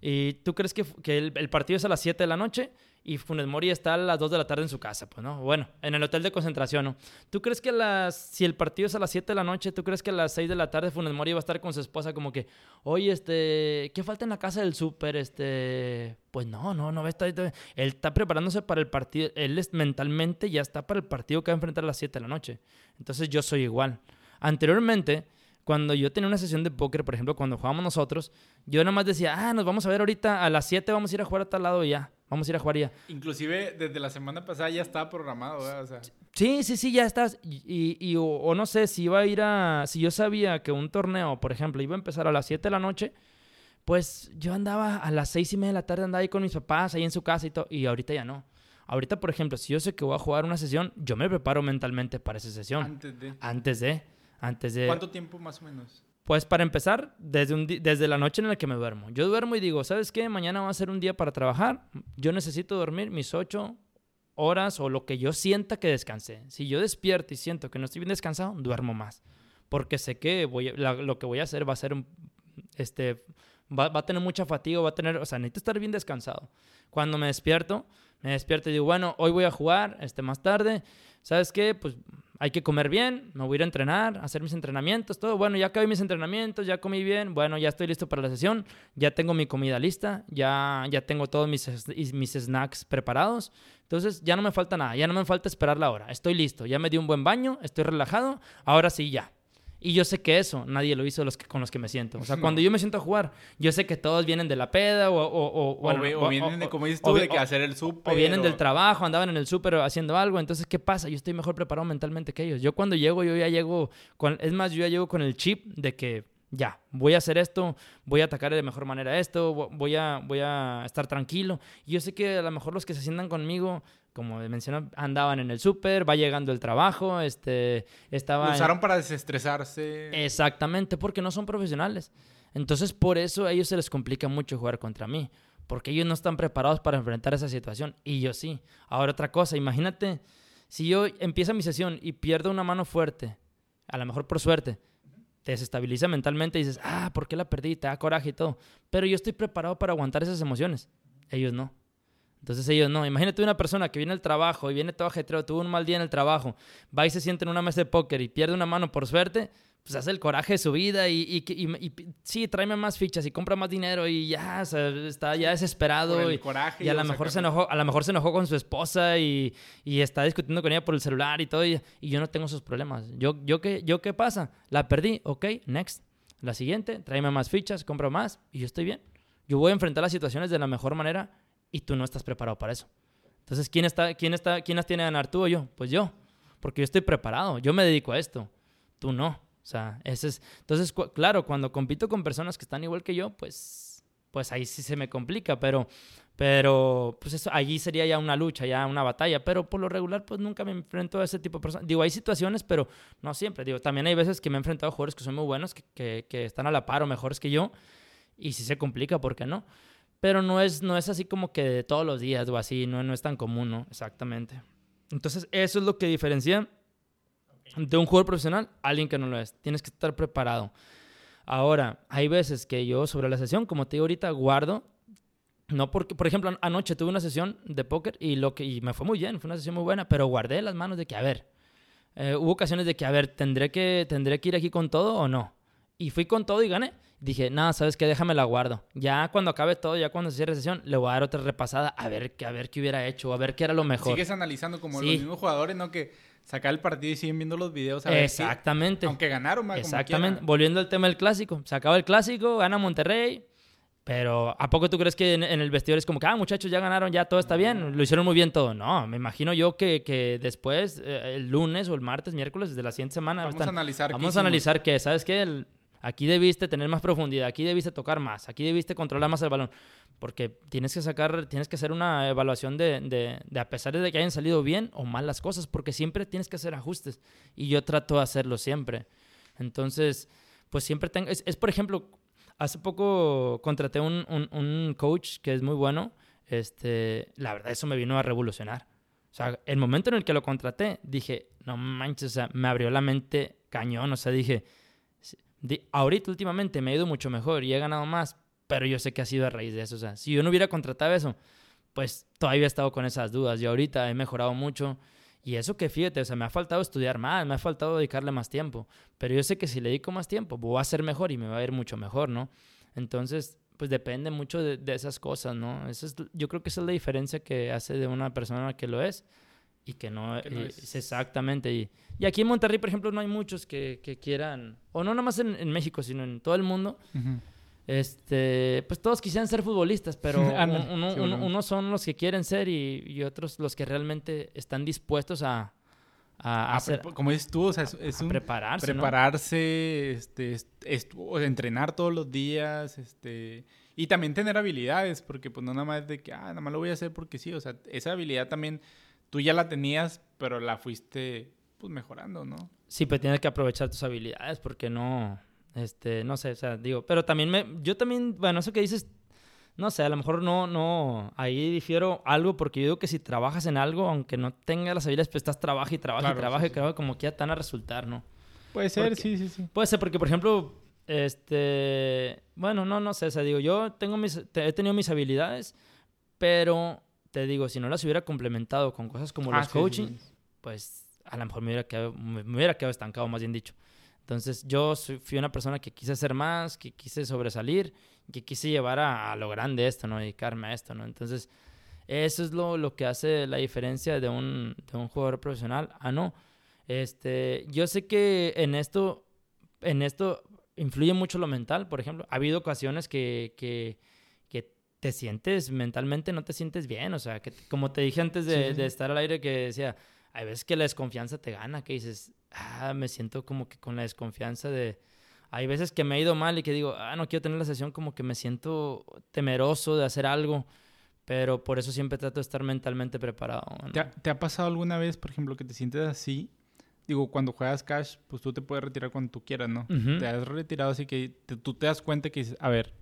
¿Y tú crees que, el, el, partido es a las 7 de la noche y Funes Mori está a las 2 de la tarde en su casa, pues, ¿no? Bueno, en el hotel de concentración, ¿no? ¿Tú crees que las, si el partido es a las 7 de la noche, tú crees que a las 6 de la tarde Funes Mori va a estar con su esposa como que, oye, este, ¿qué falta en la casa del súper? Este, pues no, no, no estar, él está preparándose para el partido, él es, mentalmente ya está para el partido que va a enfrentar a las 7 de la noche. Entonces yo soy igual. Anteriormente, cuando yo tenía una sesión de póker, por ejemplo, cuando jugábamos nosotros, yo nada más decía, ah, nos vamos a ver ahorita a las 7, vamos a ir a jugar a tal lado ya. Vamos a ir a jugar ya. Inclusive desde la semana pasada ya estaba programado, ¿verdad? O sea... Sí, sí, sí, ya estás. Y, y o, no sé, si iba a ir a... Si yo sabía que un torneo, por ejemplo, iba a empezar a las 7 de la noche, pues yo andaba a las 6 y media de la tarde, andaba ahí con mis papás, ahí en su casa y todo. Y ahorita ya no. Ahorita, por ejemplo, si yo sé que voy a jugar una sesión, yo me preparo mentalmente para esa sesión. Antes de. Antes de. Antes de. ¿Cuánto tiempo más o menos? Pues para empezar, desde, desde la noche en la que me duermo. Yo duermo y digo, ¿sabes qué? Mañana va a ser un día para trabajar. Yo necesito dormir mis ocho horas o lo que yo sienta que descansé. Si yo despierto y siento que no estoy bien descansado, duermo más. Porque sé que lo que voy a hacer va a ser este, Va, va a tener mucha fatiga, va a tener, o sea, necesito estar bien descansado. Cuando me despierto, me despierto y digo, bueno, hoy voy a jugar, este más tarde, ¿sabes qué? Pues hay que comer bien, me voy a ir a entrenar, hacer mis entrenamientos, todo. Bueno, ya acabé mis entrenamientos, ya comí bien, bueno, ya estoy listo para la sesión, ya tengo mi comida lista, ya, ya tengo todos mis, mis snacks preparados. Entonces ya no me falta nada, ya no me falta esperar la hora. Estoy listo, ya me di un buen baño, estoy relajado, ahora sí ya. Y yo sé que eso nadie lo hizo los que, con los que me siento. O sea, cuando yo me siento a jugar, yo sé que todos vienen de la peda o... O, o, vienen de, como dices tú, de que hacer el súper. O vienen del trabajo, andaban en el súper haciendo algo. Entonces, ¿qué pasa? Yo estoy mejor preparado mentalmente que ellos. Yo cuando llego, yo ya llego... Con, es más, yo ya llego con el chip de que ya, voy a hacer esto, voy a atacar de mejor manera esto, voy a, voy a estar tranquilo. Y yo sé que a lo mejor los que se sientan conmigo como mencioné, andaban en el súper, va llegando el trabajo, este, estaba... Lo usaron para desestresarse. Exactamente, porque no son profesionales. Entonces, por eso a ellos se les complica mucho jugar contra mí, porque ellos no están preparados para enfrentar esa situación, y yo sí. Ahora otra cosa, imagínate, si yo empiezo mi sesión y pierdo una mano fuerte, a lo mejor por suerte, te desestabiliza mentalmente y dices, ah, ¿por qué la perdí? Te da coraje y todo. Pero yo estoy preparado para aguantar esas emociones. Ellos no. Entonces ellos no. Imagínate una persona que viene al trabajo y viene todo ajetreado, tuvo un mal día en el trabajo, va y se siente en una mesa de póker y pierde una mano por suerte, pues hace el coraje de su vida y, y, sí, tráeme más fichas y compra más dinero y ya, está ya desesperado. y, coraje y a lo mejor se enojó, a lo mejor se enojó con su esposa y, está discutiendo con ella por el celular y todo y, yo no tengo esos problemas. Yo, yo, ¿qué, ¿Yo qué pasa? La perdí, ok, next. La siguiente, tráeme más fichas, compro más y yo estoy bien. Yo voy a enfrentar las situaciones de la mejor manera y tú no estás preparado para eso. Entonces, ¿quién, está, quién, está, quién las tiene a ganar, tú o yo? Pues yo, porque yo estoy preparado, yo me dedico a esto, tú no. O sea, ese es... Entonces, claro, cuando compito con personas que están igual que yo, pues, pues ahí sí se me complica, pero, pero pues eso, allí sería ya una lucha, ya una batalla, pero por lo regular, pues nunca me enfrento a ese tipo de personas. Digo, hay situaciones, pero no siempre. Digo, también hay veces que me he enfrentado a jugadores que son muy buenos, que, que, que están a la par o mejores que yo, y si se complica, ¿por qué no? Pero no es, no es así como que de todos los días o así, no, no es tan común, ¿no? Exactamente. Entonces, eso es lo que diferencia de un jugador profesional a alguien que no lo es. Tienes que estar preparado. Ahora, hay veces que yo sobre la sesión, como te digo ahorita, guardo. No porque, por ejemplo, anoche tuve una sesión de póker y, lo que, y me fue muy bien, fue una sesión muy buena, pero guardé las manos de que, a ver, eh, hubo ocasiones de que, a ver, ¿tendré que, ¿tendré que ir aquí con todo o no? Y fui con todo y gané dije, nada, ¿sabes qué? Déjame la guardo. Ya cuando acabe todo, ya cuando se cierre sesión, le voy a dar otra repasada a ver, a ver qué hubiera hecho, a ver qué era lo mejor. Sigues analizando como los mismos jugadores, ¿no? Que sacar el partido y siguen viendo los videos. A ver Exactamente. aunque ganaron más. Exactamente. Volviendo al tema del clásico. Se acaba el clásico, gana Monterrey. Pero ¿a poco tú crees que en, el vestidor es como que, ah, muchachos, ya ganaron, ya todo está bien? Lo hicieron muy bien todo. No, me imagino yo que, que después, eh, el lunes o el martes, miércoles, desde la siguiente semana... Vamos a analizar Vamos a analizar que, ¿sabes qué? El, Aquí debiste tener más profundidad, aquí debiste tocar más, aquí debiste controlar más el balón. Porque tienes que sacar, tienes que hacer una evaluación de, de, a pesar de que hayan salido bien o mal las cosas, porque siempre tienes que hacer ajustes. Y yo trato de hacerlo siempre. Entonces, pues siempre tengo. Es, por ejemplo, hace poco contraté un, un, un, coach que es muy bueno. Este, la verdad, eso me vino a revolucionar. O sea, el momento en el que lo contraté, dije, no manches, o sea, me abrió la mente cañón. O sea, dije ahorita últimamente me ha ido mucho mejor y he ganado más, pero yo sé que ha sido a raíz de eso. O sea, si yo no hubiera contratado eso, pues todavía he estado con esas dudas. Yo ahorita he mejorado mucho. Y eso que fíjate, o sea, me ha faltado estudiar más, me ha faltado dedicarle más tiempo. Pero yo sé que si le dedico más tiempo, voy a ser mejor y me va a ir mucho mejor, ¿no? Entonces, pues depende mucho de, esas cosas, ¿no? Eso es, yo creo que esa es la diferencia que hace de una persona que lo es y que no, es... exactamente. Y, y, aquí en Monterrey, por ejemplo, no hay muchos que, que quieran, o no nada más en, en, México, sino en todo el mundo. Este, pues todos quisieran ser futbolistas, pero (laughs) uno, unos son los que quieren ser y, y, otros los que realmente están dispuestos a, a, hacer, como dices tú, o sea, es, un prepararse, prepararse, este, entrenar todos los días, este, y también tener habilidades, porque pues no nada más de que, ah, nada más lo voy a hacer porque sí, o sea, esa habilidad también tú ya la tenías, pero la fuiste pues mejorando, ¿no? Sí, pero tienes que aprovechar tus habilidades porque no, este, no sé, o sea, digo, pero también me, yo también, bueno, eso que dices, no sé, a lo mejor no, no, ahí difiero algo porque yo digo que si trabajas en algo, aunque no tengas las habilidades, pues estás trabaja y trabaja y trabaja y creo que como que ya te van a resultar, ¿no? Puede ser, sí, sí, sí. Puede ser porque, por ejemplo, este, bueno, no, no sé, o sea, digo, yo tengo mis, he tenido mis habilidades, pero te digo, si no las hubiera complementado con cosas como Ah, los sí, coaching, sí. pues a lo mejor me hubiera quedado, me hubiera quedado estancado, más bien dicho. Entonces yo fui una persona que quise hacer más, que quise sobresalir, que quise llevar a, a lo grande esto, ¿no? Dedicarme a esto, ¿no? Entonces eso es lo, lo que hace la diferencia de un, de un jugador profesional a no. Este, yo sé que en esto, en esto influye mucho lo mental, por ejemplo. Ha habido ocasiones que, que te sientes mentalmente, no te sientes bien. O sea, que como te dije antes de, Sí, sí. de estar al aire, que decía, hay veces que la desconfianza te gana, que dices, ah, me siento como que con la desconfianza de... Hay veces que me ha ido mal y que digo, ah, no quiero tener la sesión, como que me siento temeroso de hacer algo, pero por eso siempre trato de estar mentalmente preparado. ¿no? ¿Te ha, te ha pasado alguna vez, por ejemplo, que te sientes así? Digo, cuando juegas cash, pues tú te puedes retirar cuando tú quieras, ¿no? Te has retirado así que te- tú te das cuenta que dices, a ver,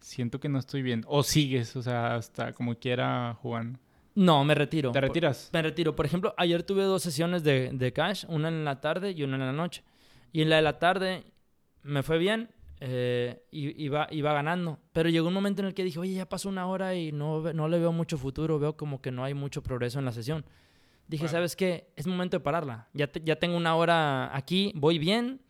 siento que no estoy bien. O sigues, o sea, hasta como quiera jugando. No, me retiro. ¿Te Por- retiras? Me retiro. Por ejemplo, ayer tuve dos sesiones de, de cash, una en la tarde y una en la noche. Y en la de la tarde me fue bien, eh, y- iba, iba ganando. Pero llegó un momento en el que dije, oye, ya pasó una hora y no, no le veo mucho futuro, veo como que no hay mucho progreso en la sesión. Dije, Claro. ¿sabes qué? Es momento de pararla. Ya, te- ya tengo una hora aquí, voy bien,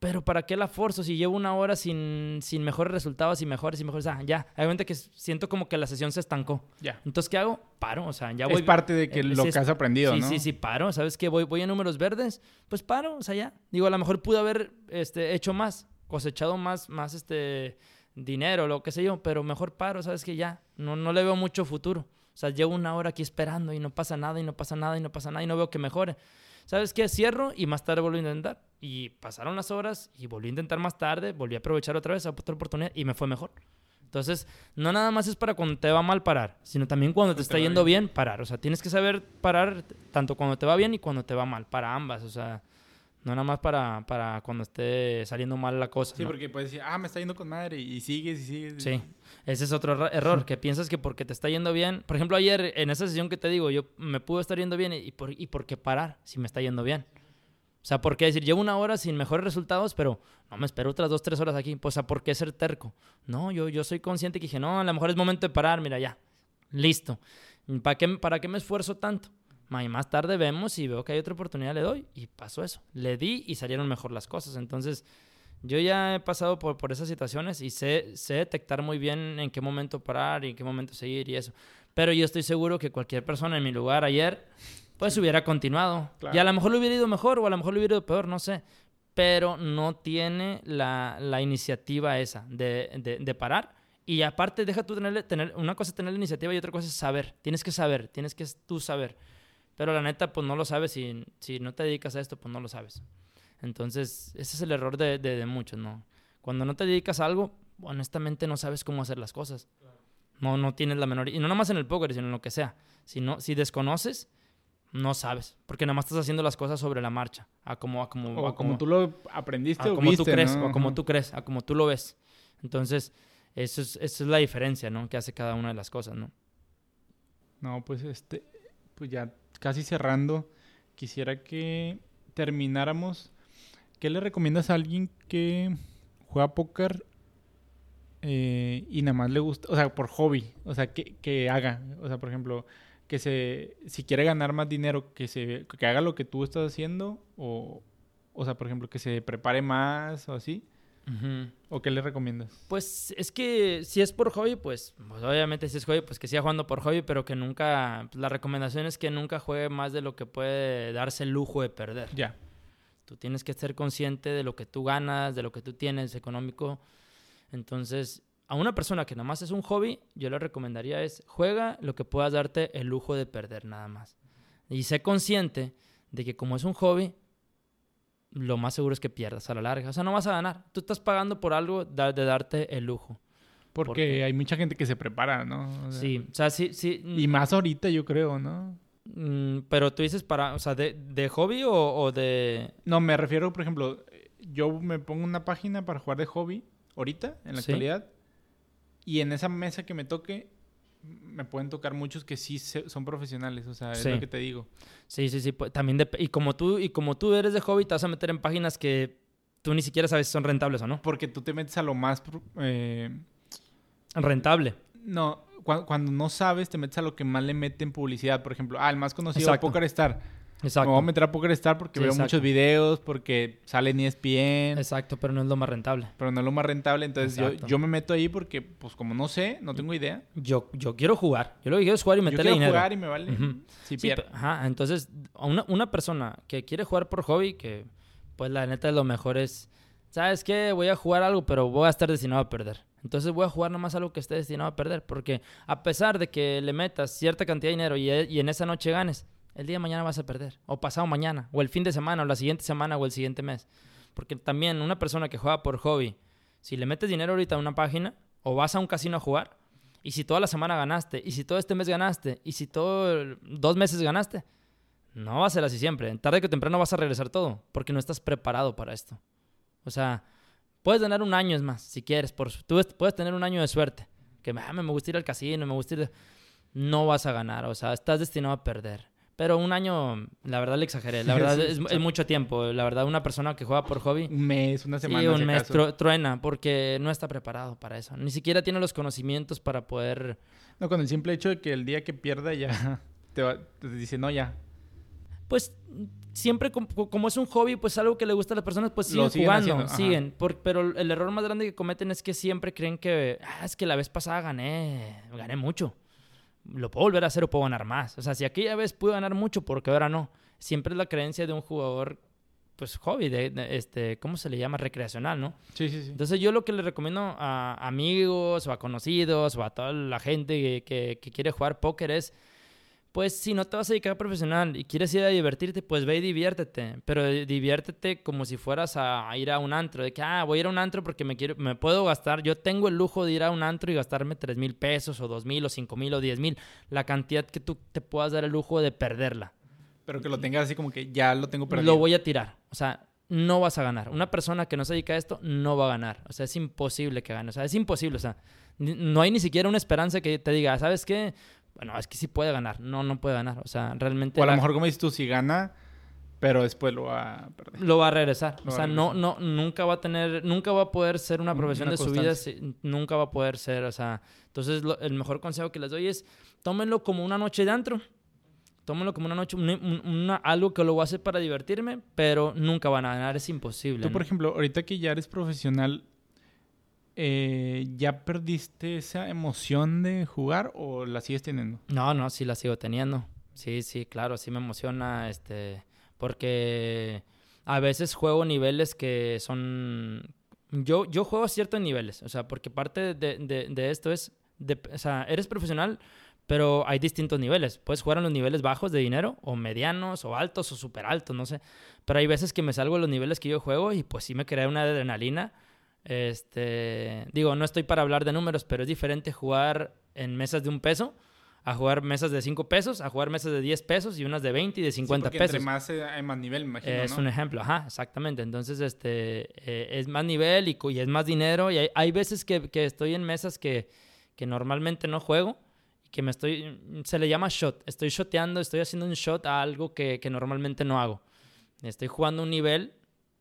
pero ¿para qué la forzo si llevo una hora sin, sin mejores resultados y mejores y mejores? Ah, ya, hay momento que siento como que la sesión se estancó. Ya. Entonces, ¿qué hago? Paro, o sea, ya es voy... parte de que eh, lo sí, que es- has aprendido, sí, ¿no? sí, sí, paro. ¿Sabes qué? Voy, voy a números verdes, pues paro, o sea, ya. Digo, a lo mejor pude haber este, hecho más, cosechado más, más este, dinero, lo que sé yo, pero mejor paro, ¿sabes qué? Ya, no, no le veo mucho futuro. O sea, llevo una hora aquí esperando y no pasa nada, y no pasa nada, y no pasa nada, y no veo que mejore. ¿Sabes qué? Cierro y más tarde vuelvo a intentar. Y pasaron las horas y volví a intentar más tarde, volví a aprovechar otra vez otra oportunidad y me fue mejor. Entonces, no nada más es para cuando te va mal parar, sino también cuando te está yendo bien parar. O sea, tienes que saber parar tanto cuando te va bien y cuando te va mal, para ambas. O sea, no nada más para, para cuando esté saliendo mal la cosa. Sí, ¿no? porque puedes decir, ah, me está yendo con madre, y sigues y sigues. Sí, ese es otro erro- error, que piensas que porque te está yendo bien, por ejemplo, ayer en esa sesión que te digo, yo me pudo estar yendo bien y por, y por qué parar si me está yendo bien. O sea, ¿por qué decir, llevo una hora sin mejores resultados, pero no me espero otras dos, tres horas aquí? Pues, o sea, ¿por qué ser terco? No, yo, yo soy consciente que dije, no, a lo mejor es momento de parar, mira, ya, listo. ¿Para qué, ¿Para qué me esfuerzo tanto? Más tarde vemos y veo que hay otra oportunidad, le doy y pasó eso. Le di y salieron mejor las cosas. Entonces, yo ya he pasado por, por esas situaciones y sé, sé detectar muy bien en qué momento parar y en qué momento seguir y eso. Pero yo estoy seguro que cualquier persona en mi lugar ayer, pues hubiera continuado. Claro. Y a lo mejor le hubiera ido mejor o a lo mejor le hubiera ido peor, no sé. Pero no tiene la, la iniciativa esa de, de, de parar. Y aparte, deja tú tener, tener, una cosa es tener la iniciativa y otra cosa es saber. Tienes que saber, tienes que tú saber. Pero la neta, pues no lo sabes si, si no te dedicas a esto, pues no lo sabes. Entonces, ese es el error de, de, de muchos, ¿no? Cuando no te dedicas a algo, honestamente no sabes cómo hacer las cosas. No, no tienes la menor... Y no nomás en el póker, sino en lo que sea. Si, no, si desconoces, no sabes. Porque nada más estás haciendo las cosas sobre la marcha. A como, a como, O a como tú lo aprendiste a o como viste, tú crees, ¿no? o como Ajá. tú crees, a como tú lo ves. Entonces, eso es, eso es la diferencia, ¿no? Que hace cada una de las cosas, ¿no? No, pues este, pues ya casi cerrando, quisiera que termináramos. ¿Qué le recomiendas a alguien que juega póker eh, y nada más le gusta, o sea, por hobby, o sea, que, que haga, o sea, por ejemplo, que se, si quiere ganar más dinero, que se, que haga lo que tú estás haciendo, o, o sea, por ejemplo, que se prepare más o así, o qué le recomiendas? Pues es que si es por hobby, pues, pues, obviamente si es hobby, pues que siga jugando por hobby, pero que nunca, pues, la recomendación es que nunca juegue más de lo que puede darse el lujo de perder. Ya, Tú tienes que ser consciente de lo que tú ganas, de lo que tú tienes económico. Entonces, a una persona que nada más es un hobby, yo le recomendaría es juega lo que puedas darte el lujo de perder nada más. Y sé consciente de que como es un hobby, lo más seguro es que pierdas a la larga. O sea, no vas a ganar. Tú estás pagando por algo de darte el lujo. porque hay mucha gente que se prepara, ¿no? O sea, Sí, o sea, sí, sí. Y más ahorita, yo creo, ¿no? mm, pero tú dices para, o sea, de, de hobby o, o de... No, me refiero, por ejemplo, yo me pongo una página para jugar de hobby ahorita, en la Sí. actualidad, y en esa mesa que me toque, me pueden tocar muchos que sí se- son profesionales, o sea, es Sí. lo que te digo. Sí, sí, sí. pues, también dep- y como tú y como tú eres de hobby, te vas a meter en páginas que tú ni siquiera sabes si son rentables o no. Porque tú te metes a lo más... Eh, Rentable. No, cuando, no sabes, te metes a lo que más le meten publicidad. Por ejemplo, ah, el más conocido, Poker Star. Exacto. Me voy a meter a Poker Star porque veo muchos videos, porque sale en ESPN. Exacto, pero no es lo más rentable. Pero no es lo más rentable. Entonces yo, yo, me meto ahí porque, pues como no sé, no tengo idea. Yo, yo quiero jugar. Yo lo que quiero es jugar y meterle dinero. Yo quiero jugar y me vale si sí, Ajá, entonces una, una persona que quiere jugar por hobby, que pues la neta lo mejor es, ¿sabes qué? Voy a jugar algo, pero voy a estar destinado a perder. Entonces voy a jugar nomás algo que esté destinado a perder. Porque a pesar de que le metas cierta cantidad de dinero y, y en esa noche ganes, el día de mañana vas a perder. O pasado mañana, o el fin de semana, o la siguiente semana, o el siguiente mes. Porque también una persona que juega por hobby, si le metes dinero ahorita a una página, o vas a un casino a jugar, y si toda la semana ganaste, y si todo este mes ganaste, y si todo dos meses ganaste, no va a ser así siempre. Tarde que temprano vas a regresar todo, porque no estás preparado para esto. O sea, puedes ganar un año es más, si quieres. Por, tú puedes tener un año de suerte. Que ah, me gusta ir al casino, me gusta ir... No vas a ganar, o sea, estás destinado a perder. Pero un año, la verdad le exageré. La (laughs) verdad es, mucho tiempo. La verdad, una persona que juega por hobby. Un mes, una semana. Sí, un mes truena porque no está preparado para eso. Ni siquiera tiene los conocimientos para poder. No, con el simple hecho de que el día que pierda ya (laughs) te, te dice, no, ya. Pues siempre como, es un hobby, pues algo que le gusta a las personas, pues siguen, jugando, siguen. pero el error más grande que cometen es que siempre creen que, ah, es que la vez pasada gané, gané mucho lo puedo volver a hacer o puedo ganar más. O sea, si aquella vez pude ganar mucho, porque ahora no? Siempre es la creencia de un jugador, pues hobby, de, este, ¿cómo se le llama? Recreacional, ¿no? Sí, sí, sí. Entonces yo lo que le recomiendo a amigos o a conocidos o a toda la gente que, que quiere jugar póker es pues si no te vas a dedicar a profesional y quieres ir a divertirte, pues ve y diviértete. Pero diviértete como si fueras a, ir a un antro. De que, ah, voy a ir a un antro porque me quiero, me puedo gastar. Yo tengo el lujo de ir a un antro y gastarme 3 mil pesos o 2 mil o 5 mil o 10 mil. La cantidad que tú te puedas dar el lujo de perderla. Pero que lo tengas así como que ya lo tengo perdido. Lo voy a tirar. O sea, no vas a ganar. Una persona que no se dedica a esto no va a ganar. O sea, es imposible que gane. O sea, es imposible. O sea, no hay ni siquiera una esperanza que te diga, ¿sabes qué? Bueno, es que sí puede ganar. No, no puede ganar. O sea, realmente. O a lo mejor, como dices tú, si gana, pero después lo va a perder. Lo va a regresar. o sea, no, no, nunca va a tener, nunca va a poder ser una profesión de su vida. nunca va a poder ser, o sea. Entonces, el mejor consejo que les doy es tómenlo como una noche de antro. Tómenlo como una noche, una, algo que lo voy a hacer para divertirme, pero nunca van a ganar, es imposible. Tú, por ejemplo, ahorita que ya eres profesional, eh, ¿ya perdiste esa emoción de jugar o la sigues teniendo? No, no, sí la sigo teniendo. Sí, sí, claro, sí me emociona, este, porque a veces juego niveles que son... Yo, yo juego a ciertos niveles, o sea, porque parte de, esto es, o sea, eres profesional, pero hay distintos niveles. Puedes jugar a los niveles bajos de dinero, o medianos, o altos, o súper altos, no sé. Pero hay veces que me salgo de los niveles que yo juego y pues sí me crea una adrenalina este, digo, no estoy para hablar de números, pero es diferente jugar en mesas de un peso a jugar mesas de 5 pesos, a jugar mesas de 10 pesos y unas de 20 y de 50 sí, pesos. Entre más eh, hay más nivel, me imagino. Es un ejemplo, ajá, exactamente. Entonces, este, eh, es más nivel y, y, es más dinero. Y hay, hay veces que, que, estoy en mesas que, que normalmente no juego y que me estoy, se le llama shot. Estoy shoteando, estoy haciendo un shot a algo que, que normalmente no hago. Estoy jugando un nivel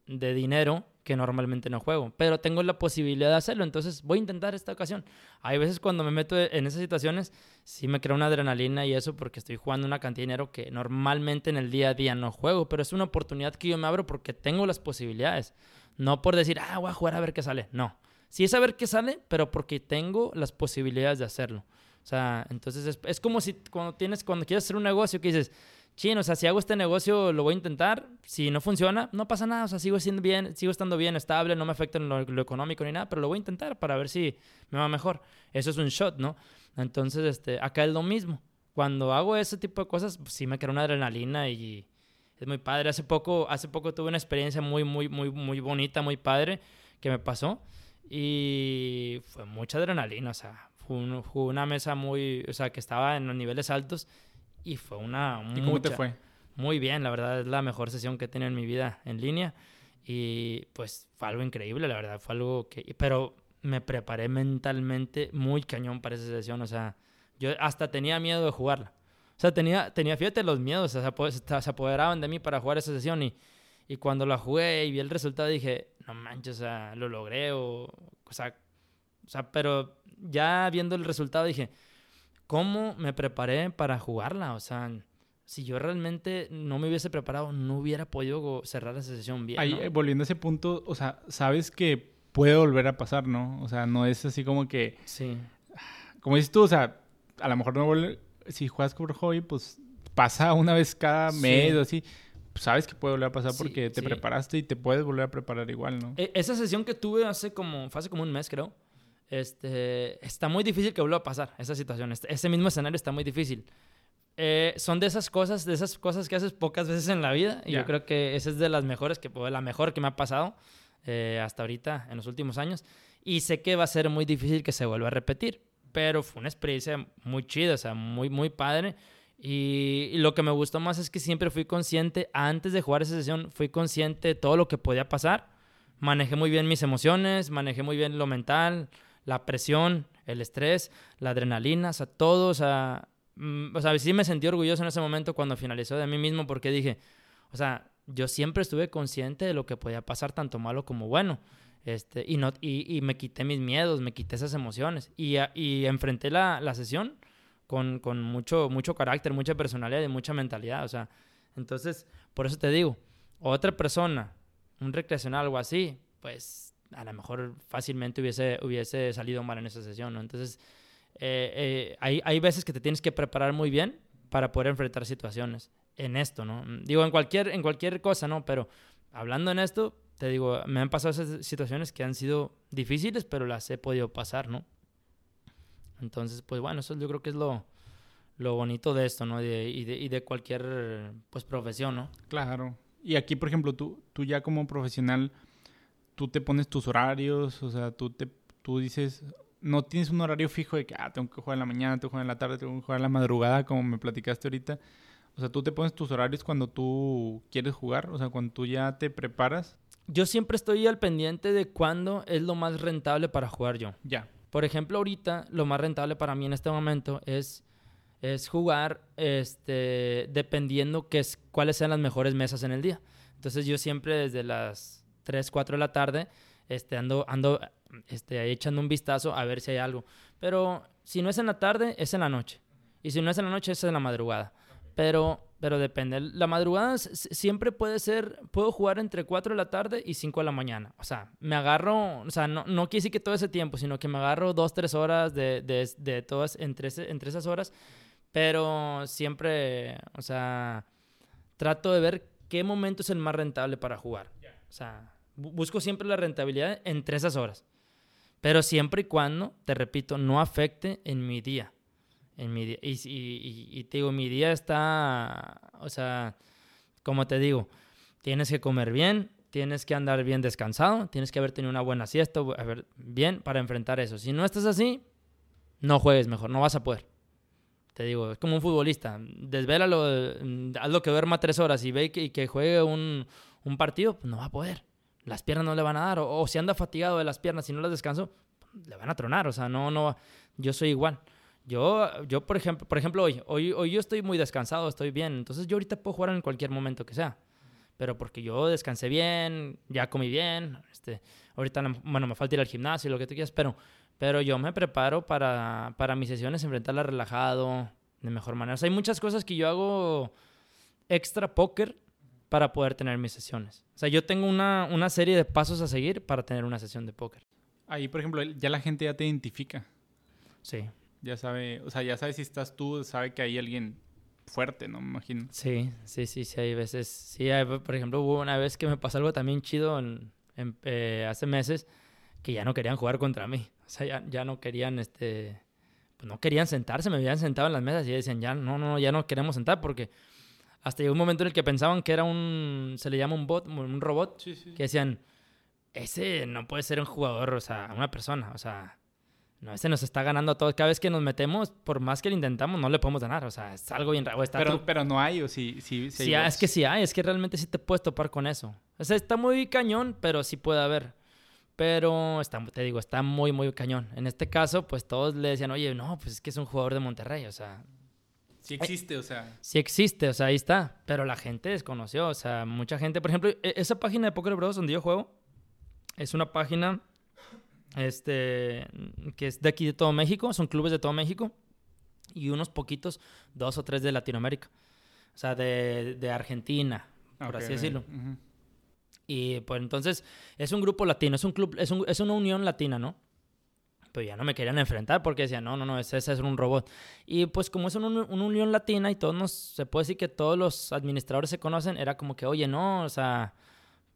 de dinero normalmente no juego, pero tengo la posibilidad de hacerlo, entonces voy a intentar esta ocasión. Hay veces cuando me meto en esas situaciones, sí me crea una adrenalina y eso porque estoy jugando una cantidad de dinero que normalmente en el día a día no juego, pero es una oportunidad que yo me abro porque tengo las posibilidades, no por decir, ah, voy a jugar a ver qué sale, no. Sí es a ver qué sale, pero porque tengo las posibilidades de hacerlo. O sea, entonces es, es como si cuando tienes, cuando quieres hacer un negocio que dices, chino, o sea, si hago este negocio lo voy a intentar, si no funciona, no pasa nada, o sea, sigo siendo bien, sigo estando bien, estable, no me afecta en lo, económico ni nada, pero lo voy a intentar para ver si me va mejor. Eso es un shot, ¿no? Entonces, este, acá es lo mismo. Cuando hago ese tipo de cosas, pues, sí me crea una adrenalina y es muy padre. Hace poco, hace poco tuve una experiencia muy, muy, muy, muy bonita, muy padre que me pasó y fue mucha adrenalina, o sea, fue, fue una mesa muy, o sea, que estaba en los niveles altos y fue una... ¿Y cómo te fue? Muy bien, la verdad es la mejor sesión que he tenido en mi vida en línea y pues fue algo increíble, la verdad, fue algo que... Pero me preparé mentalmente muy cañón para esa sesión, o sea, yo hasta tenía miedo de jugarla. O sea, tenía, tenía fíjate, los miedos, o sea, se apoderaban de mí para jugar esa sesión y, Y cuando la jugué y vi el resultado dije, no manches, o sea, lo logré o, o sea, o sea, pero ya viendo el resultado dije, ¿cómo me preparé para jugarla? O sea, si yo realmente no me hubiese preparado, no hubiera podido cerrar esa sesión bien. Ahí, eh, volviendo a ese punto, o sea, sabes que puede volver a pasar, ¿no? O sea, no es así como que... Sí. Como dices tú, o sea, a lo mejor no vuelve... Si juegas por hobby, pues pasa una vez cada mes o así. Pues sabes que puede volver a pasar porque te preparaste y te puedes volver a preparar igual, ¿no? E, esa sesión que tuve hace como, hace como un mes, creo este, está muy difícil que vuelva a pasar esa situación. Este, ese mismo escenario está muy difícil. Eh, son de esas cosas, de esas cosas que haces pocas veces en la vida. Y yo creo que esa es de las mejores, que la mejor que me ha pasado eh, hasta ahorita, en los últimos años. Y sé que va a ser muy difícil que se vuelva a repetir. Pero fue una experiencia muy chida, o sea, muy, muy padre. Y, y, lo que me gustó más es que siempre fui consciente, antes de jugar esa sesión, fui consciente de todo lo que podía pasar. Manejé muy bien mis emociones, manejé muy bien lo mental, la presión, el estrés, la adrenalina, o sea, todo, o sea, mm, o sea, sí me sentí orgulloso en ese momento cuando finalizó de mí mismo porque dije, o sea, yo siempre estuve consciente de lo que podía pasar, tanto malo como bueno. Este, y, no, y, me quité mis miedos, me quité esas emociones. Y, y enfrenté la, la sesión con, con, mucho, mucho carácter, mucha personalidad y mucha mentalidad. O sea, entonces, por eso te digo, otra persona, un recreacional, algo así, pues a lo mejor fácilmente hubiese, hubiese salido mal en esa sesión, ¿no? Entonces, eh, eh, hay, hay veces que te tienes que preparar muy bien para poder enfrentar situaciones en esto, ¿no? Digo, en cualquier, en cualquier cosa, ¿no? Pero hablando en esto, te digo, me han pasado esas situaciones que han sido difíciles, pero las he podido pasar, ¿no? Entonces, pues bueno, eso yo creo que es lo, lo bonito de esto, ¿no? y, de, y, de, cualquier, pues, profesión, ¿no? Claro. Y aquí, por ejemplo, tú, tú ya como profesional tú te pones tus horarios, o sea, tú, te, tú dices, no tienes un horario fijo de que, ah, tengo que jugar en la mañana, tengo que jugar en la tarde, tengo que jugar en la madrugada, como me platicaste ahorita. O sea, tú te pones tus horarios cuando tú quieres jugar, o sea, cuando tú ya te preparas. Yo siempre estoy al pendiente de cuándo es lo más rentable para jugar yo. Ya. Por ejemplo, ahorita lo más rentable para mí en este momento es, es jugar este, dependiendo que es, cuáles sean las mejores mesas en el día. Entonces yo siempre desde las 3, 4 de la tarde, este, ando, ando este, echando un vistazo a ver si hay algo. Pero si no es en la tarde, es en la noche. Y si no es en la noche, es en la madrugada. Pero, pero depende. La madrugada siempre puede ser, puedo jugar entre 4 de la tarde y 5 de la mañana. O sea, me agarro, o sea, no, no quiere decir que todo ese tiempo, sino que me agarro 2, 3 horas de, de, de todas, entre, entre esas horas. Pero siempre, o sea, trato de ver qué momento es el más rentable para jugar. O sea, busco siempre la rentabilidad entre esas horas. Pero siempre y cuando, te repito, no afecte en mi día. En mi día. Y, te digo, mi día está, o sea, como te digo, tienes que comer bien, tienes que andar bien descansado, tienes que haber tenido una buena siesta, ver, bien para enfrentar eso. Si no estás así, no juegues mejor, no vas a poder. Te digo, es como un futbolista. Desvélalo, hazlo que duerma tres horas y ve que, que juegue un, un partido, pues no va a poder. Las piernas no le van a dar, o, si anda fatigado de las piernas y no las descanso, le van a tronar, o sea, no, no, yo soy igual. Yo, yo por ejemplo, por ejemplo hoy, hoy, hoy yo estoy muy descansado, estoy bien, entonces yo ahorita puedo jugar en cualquier momento que sea, pero porque yo descansé bien, ya comí bien, este, ahorita, bueno, me falta ir al gimnasio, lo que tú quieras, pero, pero yo me preparo para, para mis sesiones, enfrentarlas relajado, de mejor manera. O sea, hay muchas cosas que yo hago extra póker para poder tener mis sesiones. O sea, yo tengo una, una serie de pasos a seguir para tener una sesión de póker. Ahí, por ejemplo, ya la gente ya te identifica. Sí. Ya sabe, o sea, ya sabe si estás tú, sabe que hay alguien fuerte, ¿no? Me imagino. Sí, sí, sí, sí, hay veces. Sí, por ejemplo, hubo una vez que me pasó algo también chido en, eh, hace meses que ya no querían jugar contra mí. O sea, ya, ya no querían, este, pues no querían sentarse, me habían sentado en las mesas y decían, ya no, no, ya no queremos sentar porque hasta llegó un momento en el que pensaban que era un, se le llama un bot, un robot, que decían, ese no puede ser un jugador, o sea, una persona, o sea, no, ese nos está ganando a todos. Cada vez que nos metemos, por más que lo intentamos, no le podemos ganar, o sea, es algo bien raro. Pero, pero no hay, o sí, sí, sí, es que sí hay, es que realmente sí te puedes topar con eso. O sea, está muy cañón, pero sí puede haber. Pero está, te digo, está muy, muy cañón. En este caso, pues todos le decían, oye, no, pues es que es un jugador de Monterrey, o sea, Sí existe, o sea. Sí existe, o sea, ahí está. Pero la gente desconoció, o sea, mucha gente. Por ejemplo, e, esa página de Poker Bros donde yo juego es una página este, que es de aquí de todo México, son clubes de todo México y unos poquitos, dos o tres de Latinoamérica, o sea, de, de Argentina, por así decirlo. Y pues entonces es un grupo latino, es un club, es, un, es una unión latina, ¿no? Pero ya no me querían enfrentar porque decían, no, no, no, ese, es un robot. Y pues como es una, una unión latina y todos nos, se puede decir que todos los administradores se conocen, era como que, oye, no, o sea,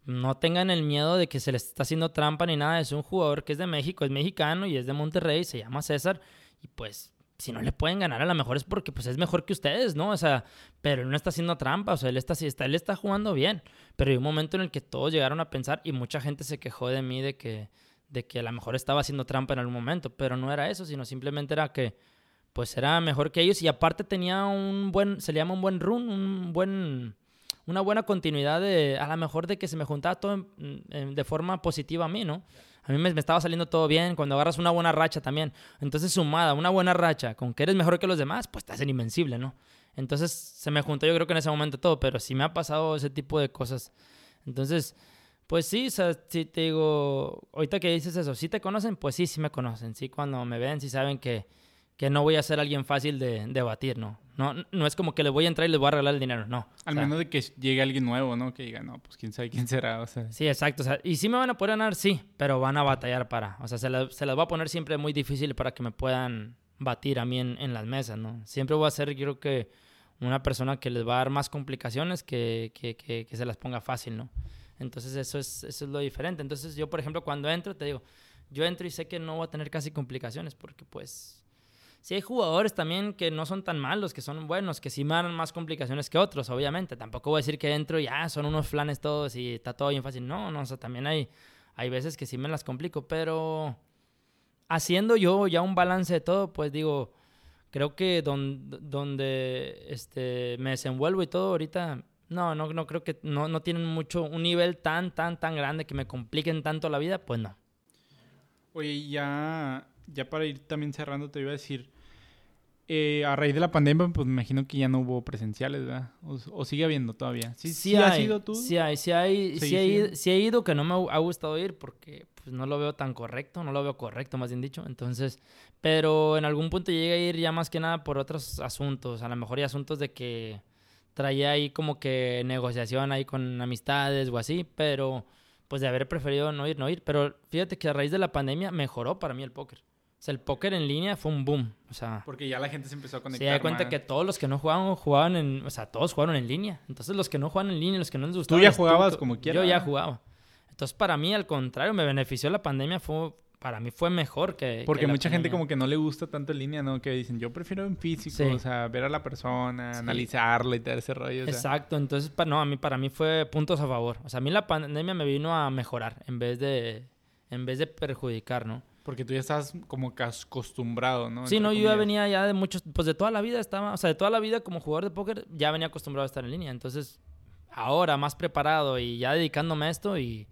no tengan el miedo de que se les está haciendo trampa ni nada. Es un jugador que es de México, es mexicano y es de Monterrey, se llama César. Y pues, si no le pueden ganar, a lo mejor es porque pues, es mejor que ustedes, ¿no? O sea, pero él no está haciendo trampa, o sea, él está, él está jugando bien. Pero hay un momento en el que todos llegaron a pensar y mucha gente se quejó de mí de que, de que a lo mejor estaba haciendo trampa en algún momento. Pero no era eso, sino simplemente era que pues era mejor que ellos y aparte tenía un buen, se le llama un buen run, un buen una buena continuidad de, a lo mejor de que se me juntaba todo de forma positiva a mí, ¿no? A mí me, estaba saliendo todo bien, cuando agarras una buena racha también. Entonces, sumada, una buena racha, con que eres mejor que los demás, pues te hacen invencible, ¿no? Entonces, se me juntó yo creo que en ese momento todo, pero sí me ha pasado ese tipo de cosas. Entonces, pues sí, o sea, si te digo, ahorita que dices eso, ¿sí te conocen? Pues sí, sí me conocen, sí, cuando me ven, sí saben que, que no voy a ser alguien fácil de, de batir, ¿no? ¿no? No es como que le voy a entrar y les voy a regalar el dinero, no. Al menos de que llegue alguien nuevo, ¿no? Que diga, no, pues quién sabe quién será, o sea. Sí, exacto. O sea, y sí me van a poder ganar, sí, pero van a batallar para. O sea, se, se las va a poner siempre muy difícil para que me puedan batir a mí en, en, las mesas, ¿no? Siempre voy a ser, creo que, una persona que les va a dar más complicaciones que, que, que, que se las ponga fácil, ¿no? Entonces, eso es, eso es lo diferente. Entonces, yo, por ejemplo, cuando entro, te digo, yo entro y sé que no voy a tener casi complicaciones porque, pues sí hay jugadores también que no son tan malos, que son buenos, que sí dan más complicaciones que otros, obviamente. Tampoco voy a decir que entro y ya ah, son unos flanes todos y está todo bien fácil. No, no, o sea, también hay, hay veces que sí me las complico, pero haciendo yo ya un balance de todo, pues digo, creo que donde, donde este, me desenvuelvo y todo ahorita, no, no, no creo que no, no tienen mucho, un nivel tan, tan, tan grande que me compliquen tanto la vida, pues no. Oye, ya, ya para ir también cerrando, te iba a decir, eh, a raíz de la pandemia, pues me imagino que ya no hubo presenciales, ¿verdad? O, sigue habiendo todavía. ¿Sí, sí, has ido tú? Sí hay, sí hay, sí, he, ido, que no me ha gustado ir porque pues no lo veo tan correcto, no lo veo correcto, más bien dicho. Entonces, pero en algún punto llegué a ir ya más que nada por otros asuntos, a lo mejor hay asuntos de que traía ahí como que negociación ahí con amistades o así, pero pues de haber preferido no ir, no ir. Pero fíjate que a raíz de la pandemia mejoró para mí el póker. O sea, el póker en línea fue un boom. O sea, porque ya la gente se empezó a conectar. Se da cuenta que todos los que no jugaban, jugaban en. O sea, todos jugaron en línea. Entonces, los que no jugaban en línea, los que no les gustaba. Tú ya jugabas como quieras. Yo ya jugaba. Entonces, para mí, al contrario, me benefició la pandemia. Fue, para mí fue mejor que. Porque mucha gente, como que no le gusta tanto en línea, ¿no? Que dicen, yo prefiero en físico. O sea, ver a la persona, analizarla y todo ese rollo. Exacto. Entonces, no, a mí, para mí fue puntos a favor. O sea, a mí la pandemia me vino a mejorar en vez de. En vez de perjudicar, ¿no? Porque tú ya estás como que acostumbrado, ¿no? Sí, no, yo ya venía ya de muchos, pues de toda la vida estaba, o sea, de toda la vida como jugador de póker ya venía acostumbrado a estar en línea. Entonces, ahora más preparado y ya dedicándome a esto y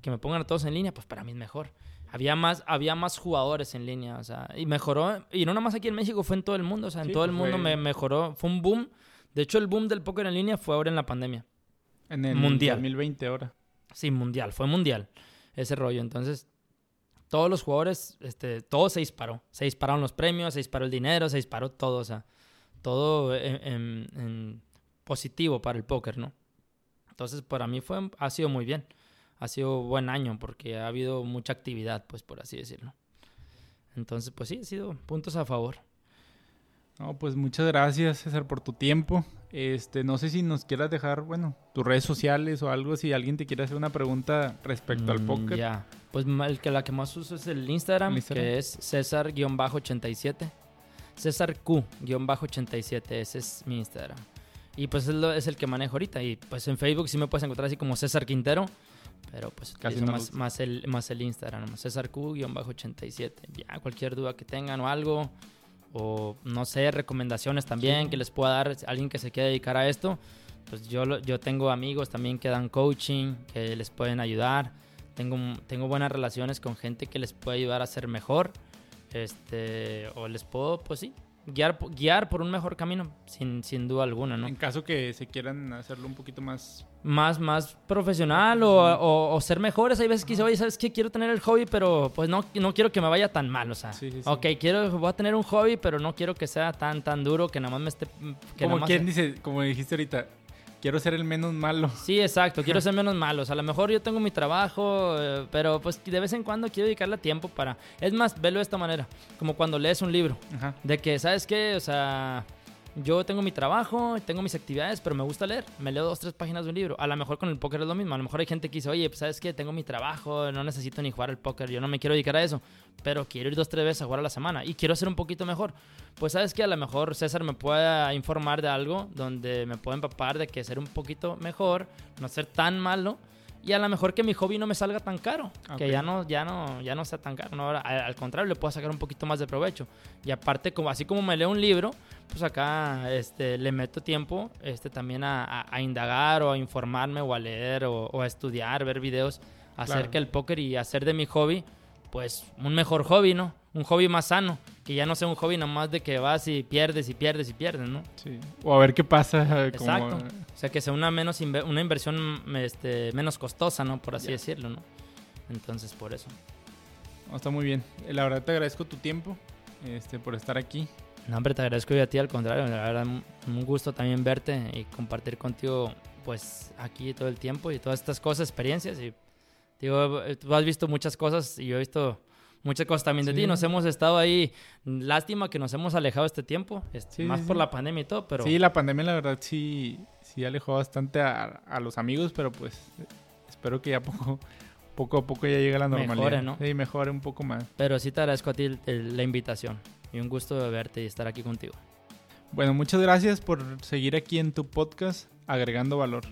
que me pongan a todos en línea, pues para mí es mejor. Había más, había más jugadores en línea, o sea, y mejoró, y no nada más aquí en México, fue en todo el mundo, o sea, en todo el pues mundo me mejoró, fue un boom. De hecho, el boom del póker en línea fue ahora en la pandemia. En el mundial. 2020 ahora. Sí, mundial, fue mundial ese rollo. Entonces, todos los jugadores, este, todo se disparó. Se dispararon los premios, se disparó el dinero, se disparó todo, o sea, todo en, positivo para el póker, ¿no? Entonces, para mí fue, ha sido muy bien. Ha sido buen año porque ha habido mucha actividad, pues, por así decirlo. Entonces, pues sí, ha sido puntos a favor. No, pues muchas gracias, César, por tu tiempo. Este, no sé si nos quieras dejar, bueno, tus redes sociales o algo, si alguien te quiere hacer una pregunta respecto al mm, póker. Ya, pues el que la que más uso es el Instagram, que es César-87. César Q-87, ese es mi Instagram. Y pues es, es, el que manejo ahorita. Y pues en Facebook sí me puedes encontrar así como César Quintero. Pero pues Casi más, más, el, más el Instagram, César Q-87. Ya, cualquier duda que tengan o algo, o no sé, recomendaciones también que les pueda dar alguien que se quiera dedicar a esto, pues yo, yo tengo amigos también que dan coaching, que les pueden ayudar. Tengo, tengo buenas relaciones con gente que les puede ayudar a ser mejor. Este, o les puedo, pues sí, guiar, guiar por un mejor camino, sin, sin duda alguna, ¿no? En caso que se quieran hacerlo un poquito más... Más, más profesional o, o, o ser mejores. Hay veces que dice, oye, ¿sabes qué? Quiero tener el hobby, pero pues no, no quiero que me vaya tan mal, o sea. Sí, sí, sí. Ok, quiero, voy a tener un hobby, pero no quiero que sea tan, tan duro que nada más me esté... Que como quien dice, como dijiste ahorita, quiero ser el menos malo. Sí, exacto. Quiero ser menos malo. O sea, a lo mejor yo tengo mi trabajo, eh, pero pues de vez en cuando quiero dedicarle tiempo para... Es más, velo de esta manera. Como cuando lees un libro. Ajá. De que, ¿sabes qué? O sea, yo tengo mi trabajo, tengo mis actividades, pero me gusta leer. Me leo dos, tres páginas de un libro. A lo mejor con el póker es lo mismo. A lo mejor hay gente que dice, oye, pues, ¿sabes qué? Tengo mi trabajo, no necesito ni jugar al póker. Yo no me quiero dedicar a eso. Pero quiero ir dos, tres veces a jugar a la semana. Y quiero ser un poquito mejor. Pues, ¿sabes qué? A lo mejor César me pueda informar de algo donde me pueda empapar de que ser un poquito mejor, no ser tan malo. Y a lo mejor que mi hobby no me salga tan caro. Que ya no, ya no, ya no sea tan caro. No, ahora, al, al contrario, le puedo sacar un poquito más de provecho. Y aparte, como, así como me leo un libro, pues acá este, le meto tiempo este, también a, a- a indagar o a informarme o a leer o, o a estudiar, ver videos acerca Claro. del póker y hacer de mi hobby, pues un mejor hobby, ¿no? Un hobby más sano. Que ya no sea un hobby nomás de que vas y pierdes y pierdes y pierdes, ¿no? Sí. O a ver qué pasa. (laughs) Como... Exacto. O sea, que sea una, menos una inversión este, menos costosa, ¿no? Por así decirlo, ¿no? Entonces, por eso. Está muy bien. Eh, La verdad te agradezco tu tiempo este, por estar aquí. No, hombre, te agradezco yo a ti, al contrario, la verdad, un- un gusto también verte y compartir contigo, pues, aquí todo el tiempo y todas estas cosas, experiencias. Y, digo, eh, tú has visto muchas cosas y yo he visto muchas cosas también de Sí. ti. Nos hemos estado ahí, lástima que nos hemos alejado este tiempo, este, Sí, más sí, por la pandemia y todo, pero Sí, la pandemia la verdad sí, sí alejó bastante a, a los amigos, pero pues espero que ya poco, poco a poco ya llegue la Mejore, normalidad. ¿no? Sí, mejore un poco más. pero sí te agradezco a ti el- el- la invitación y un gusto de verte y estar aquí contigo. Bueno, muchas gracias por seguir aquí en tu podcast agregando valor.